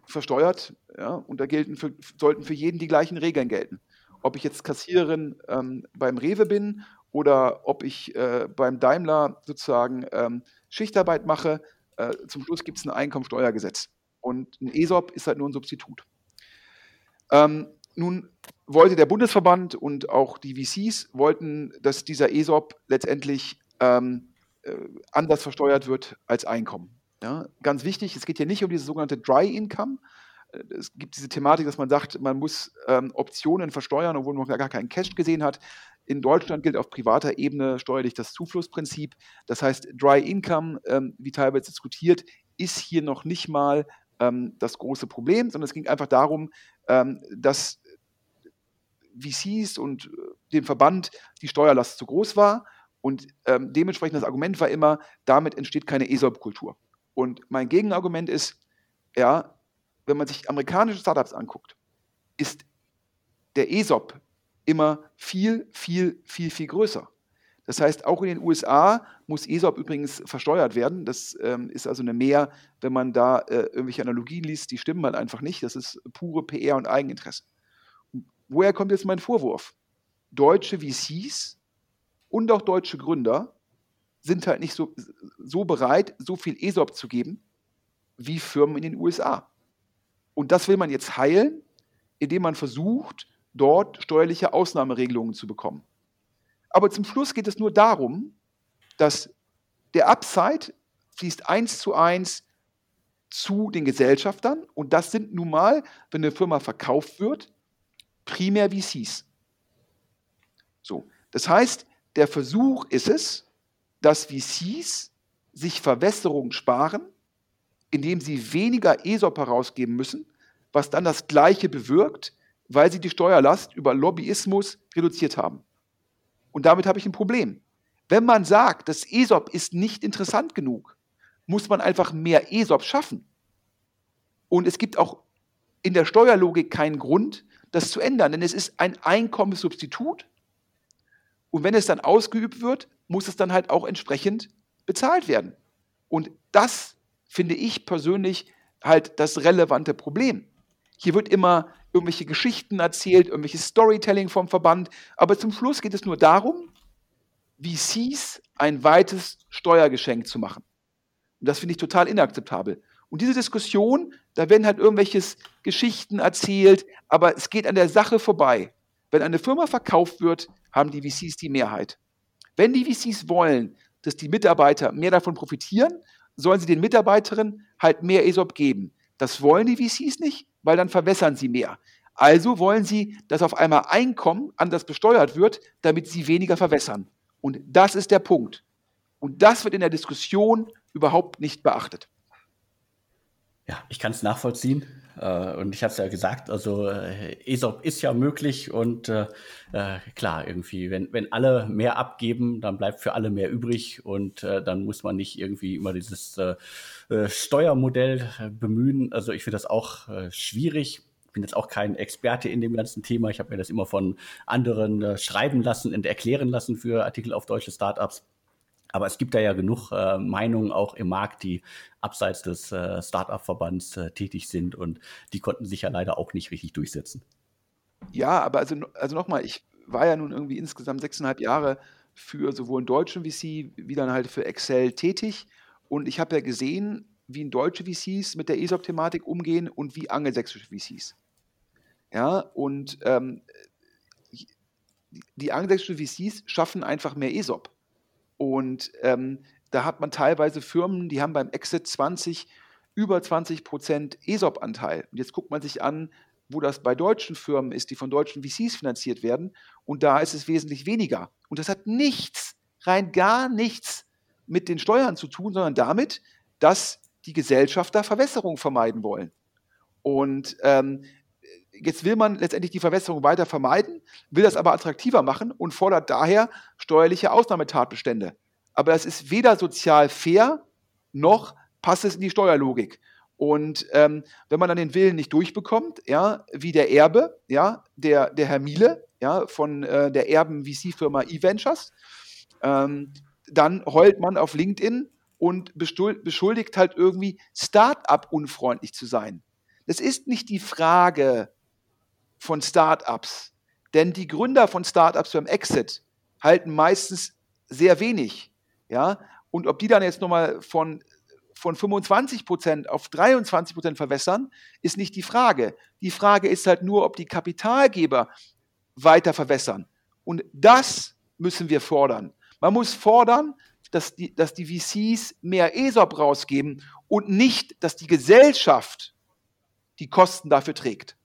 versteuert. Ja, und da gelten für, sollten für jeden die gleichen Regeln gelten. Ob ich jetzt Kassiererin ähm, beim Rewe bin oder ob ich äh, beim Daimler sozusagen ähm, Schichtarbeit mache. Äh, zum Schluss gibt es ein Einkommensteuergesetz. Und ein ESOP ist halt nur ein Substitut. Ähm, nun wollte der Bundesverband und auch die VCs wollten, dass dieser ESOP letztendlich ähm, äh, anders versteuert wird als Einkommen. Ja, ganz wichtig, es geht hier nicht um dieses sogenannte Dry Income. Äh, es gibt diese Thematik, dass man sagt, man muss ähm, Optionen versteuern, obwohl man gar keinen Cash gesehen hat. In Deutschland gilt auf privater Ebene steuerlich das Zuflussprinzip. Das heißt, Dry Income, ähm, wie teilweise diskutiert, ist hier noch nicht mal ähm, das große Problem, sondern es ging einfach darum, ähm, dass VCs und äh, dem Verband die Steuerlast zu groß war. Und ähm, dementsprechend das Argument war immer, damit entsteht keine ESOP-Kultur. Und mein Gegenargument ist, ja, wenn man sich amerikanische Startups anguckt, ist der ESOP immer viel, viel, viel, viel größer. Das heißt, auch in den USA muss ESOP übrigens versteuert werden. Das ähm, ist also eine Mehr, wenn man da äh, irgendwelche Analogien liest, die stimmen halt einfach nicht. Das ist pure PR und Eigeninteresse. woher kommt jetzt mein Vorwurf? Deutsche VCs und auch deutsche Gründer sind halt nicht so, so bereit, so viel ESOP zu geben, wie Firmen in den USA. Und das will man jetzt heilen, indem man versucht, dort steuerliche Ausnahmeregelungen zu bekommen. Aber zum Schluss geht es nur darum, dass der Upside fließt eins zu eins zu den Gesellschaftern und das sind nun mal, wenn eine Firma verkauft wird, primär VCs. So, das heißt, der Versuch ist es, dass VCs sich Verwässerung sparen, indem sie weniger ESOP herausgeben müssen, was dann das Gleiche bewirkt, weil sie die Steuerlast über Lobbyismus reduziert haben. Und damit habe ich ein Problem. Wenn man sagt, das ESOP ist nicht interessant genug, muss man einfach mehr ESOP schaffen. Und es gibt auch in der Steuerlogik keinen Grund, das zu ändern, denn es ist ein Einkommenssubstitut. Und wenn es dann ausgeübt wird, muss es dann halt auch entsprechend bezahlt werden. Und das finde ich persönlich halt das relevante Problem. Hier wird immer irgendwelche Geschichten erzählt, irgendwelches Storytelling vom Verband, aber zum Schluss geht es nur darum, VCs ein weites Steuergeschenk zu machen. Und das finde ich total inakzeptabel. Und diese Diskussion, da werden halt irgendwelche Geschichten erzählt, aber es geht an der Sache vorbei. Wenn eine Firma verkauft wird, haben die VCs die Mehrheit. Wenn die VCs wollen, dass die Mitarbeiter mehr davon profitieren, sollen sie den Mitarbeiterinnen halt mehr ESOP geben. Das wollen die VCs nicht, weil dann verwässern sie mehr. Also wollen sie, dass auf einmal Einkommen anders besteuert wird, damit sie weniger verwässern. Und das ist der Punkt. Und das wird in der Diskussion überhaupt nicht beachtet. Ja, ich kann es nachvollziehen. Äh, und ich habe es ja gesagt, also äh, ESOP ist ja möglich und äh, äh, klar, irgendwie, wenn, wenn alle mehr abgeben, dann bleibt für alle mehr übrig und äh, dann muss man nicht irgendwie immer dieses äh, Steuermodell bemühen. Also ich finde das auch schwierig. Ich bin jetzt auch kein Experte in dem ganzen Thema. Ich habe mir das immer von anderen schreiben lassen und erklären lassen für Artikel auf deutsche Startups. Aber es gibt da ja genug äh, Meinungen auch im Markt, die abseits des äh, Startup-Verbands äh, tätig sind und die konnten sich ja leider auch nicht richtig durchsetzen. Ja, aber also, also nochmal, ich war ja nun irgendwie insgesamt sechseinhalb Jahre für sowohl einen deutschen VC wie dann halt für Excel tätig und ich habe ja gesehen, wie in deutsche VCs mit der ESOP-Thematik umgehen und wie angelsächsische VCs. Ja, und ähm, die angelsächsischen VCs schaffen einfach mehr ESOP. Und ähm, da hat man teilweise Firmen, die haben beim Exit 20 über 20 Prozent ESOP-Anteil. Und jetzt guckt man sich an, wo das bei deutschen Firmen ist, die von deutschen VCs finanziert werden. Und da ist es wesentlich weniger. Und das hat nichts, rein gar nichts mit den Steuern zu tun, sondern damit, dass die Gesellschafter Verwässerung vermeiden wollen. Und ähm, jetzt will man letztendlich die Verwässerung weiter vermeiden, will das aber attraktiver machen und fordert daher steuerliche Ausnahmetatbestände. Aber das ist weder sozial fair, noch passt es in die Steuerlogik. Und ähm, wenn man dann den Willen nicht durchbekommt, ja, wie der Erbe, ja, der, der Herr Miele, ja, von äh, der Erben-VC-Firma eVentures, ähm, dann heult man auf LinkedIn und beschuldigt halt irgendwie Start-up unfreundlich zu sein. Es ist nicht die Frage, von Startups. Denn die Gründer von Startups beim Exit halten meistens sehr wenig. Ja? Und ob die dann jetzt nochmal von, von 25 Prozent auf 23 Prozent verwässern, ist nicht die Frage. Die Frage ist halt nur, ob die Kapitalgeber weiter verwässern. Und das müssen wir fordern. Man muss fordern, dass die, dass die VCs mehr ESOP rausgeben und nicht, dass die Gesellschaft die Kosten dafür trägt.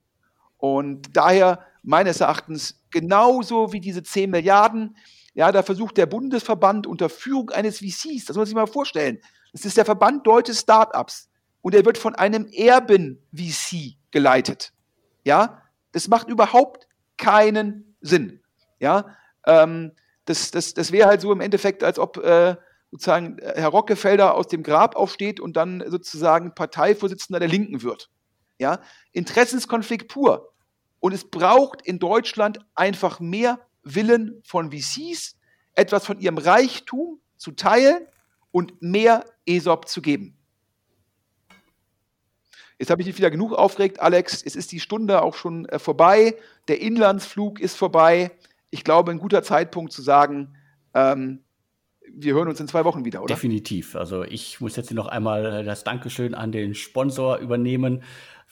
Und daher meines Erachtens genauso wie diese 10 Milliarden, ja, da versucht der Bundesverband unter Führung eines VCs, das muss man sich mal vorstellen, das ist der Verband Deutsche Startups und er wird von einem Erben-VC geleitet. Ja, das macht überhaupt keinen Sinn. Ja, ähm, das, das, das wäre halt so im Endeffekt, als ob äh, sozusagen Herr Rockefeller aus dem Grab aufsteht und dann sozusagen Parteivorsitzender der Linken wird. Ja, Interessenskonflikt pur. Und es braucht in Deutschland einfach mehr Willen von VCs, etwas von ihrem Reichtum zu teilen und mehr ESOP zu geben. Jetzt habe ich dich wieder genug aufgeregt, Alex. Es ist die Stunde auch schon äh, vorbei. Der Inlandsflug ist vorbei. Ich glaube, ein guter Zeitpunkt zu sagen, ähm, wir hören uns in zwei Wochen wieder, oder? Definitiv. Also ich muss jetzt noch einmal das Dankeschön an den Sponsor übernehmen.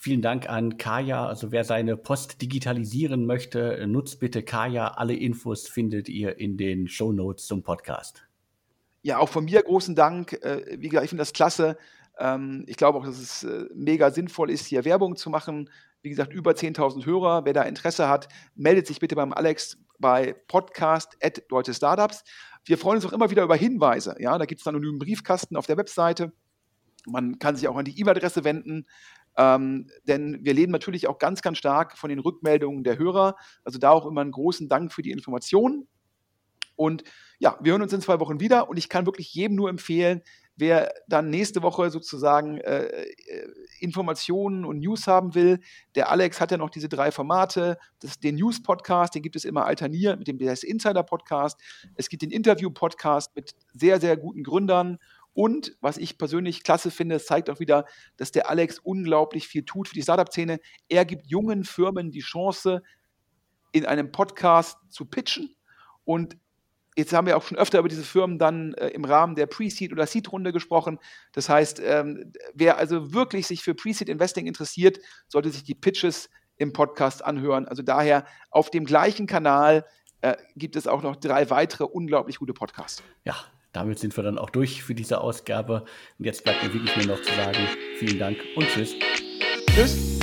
Vielen Dank an Kaya. Also wer seine Post digitalisieren möchte, nutzt bitte Kaya. Alle Infos findet ihr in den Show Notes zum Podcast. Ja, auch von mir großen Dank. Äh, wie gesagt, ich finde das klasse. Ähm, ich glaube auch, dass es äh, mega sinnvoll ist, hier Werbung zu machen. Wie gesagt, über 10.000 Hörer. Wer da Interesse hat, meldet sich bitte beim Alex bei Podcast at Deutsche Startups. Wir freuen uns auch immer wieder über Hinweise. Ja, da gibt es einen anonymen Briefkasten auf der Webseite. Man kann sich auch an die E-Mail-Adresse wenden. Ähm, denn wir leben natürlich auch ganz, ganz stark von den Rückmeldungen der Hörer. Also da auch immer einen großen Dank für die Informationen. Und ja, wir hören uns in zwei Wochen wieder und ich kann wirklich jedem nur empfehlen, wer dann nächste Woche sozusagen äh, äh Informationen und News haben will, der Alex hat ja noch diese drei Formate. Das, den News-Podcast, den gibt es immer alterniert mit dem DS Insider-Podcast. Es gibt den Interview-Podcast mit sehr, sehr guten Gründern und was ich persönlich klasse finde, es zeigt auch wieder, dass der Alex unglaublich viel tut für die Startup-Szene. Er gibt jungen Firmen die Chance, in einem Podcast zu pitchen. Und jetzt haben wir auch schon öfter über diese Firmen dann äh, im Rahmen der Pre-Seed- oder Seed-Runde gesprochen. Das heißt, ähm, wer also wirklich sich für Pre-Seed-Investing interessiert, sollte sich die Pitches im Podcast anhören. Also daher auf dem gleichen Kanal äh, gibt es auch noch drei weitere unglaublich gute Podcasts. Ja, damit sind wir dann auch durch für diese Ausgabe. Und jetzt bleibt mir wirklich nur noch zu sagen, vielen Dank und tschüss. Tschüss.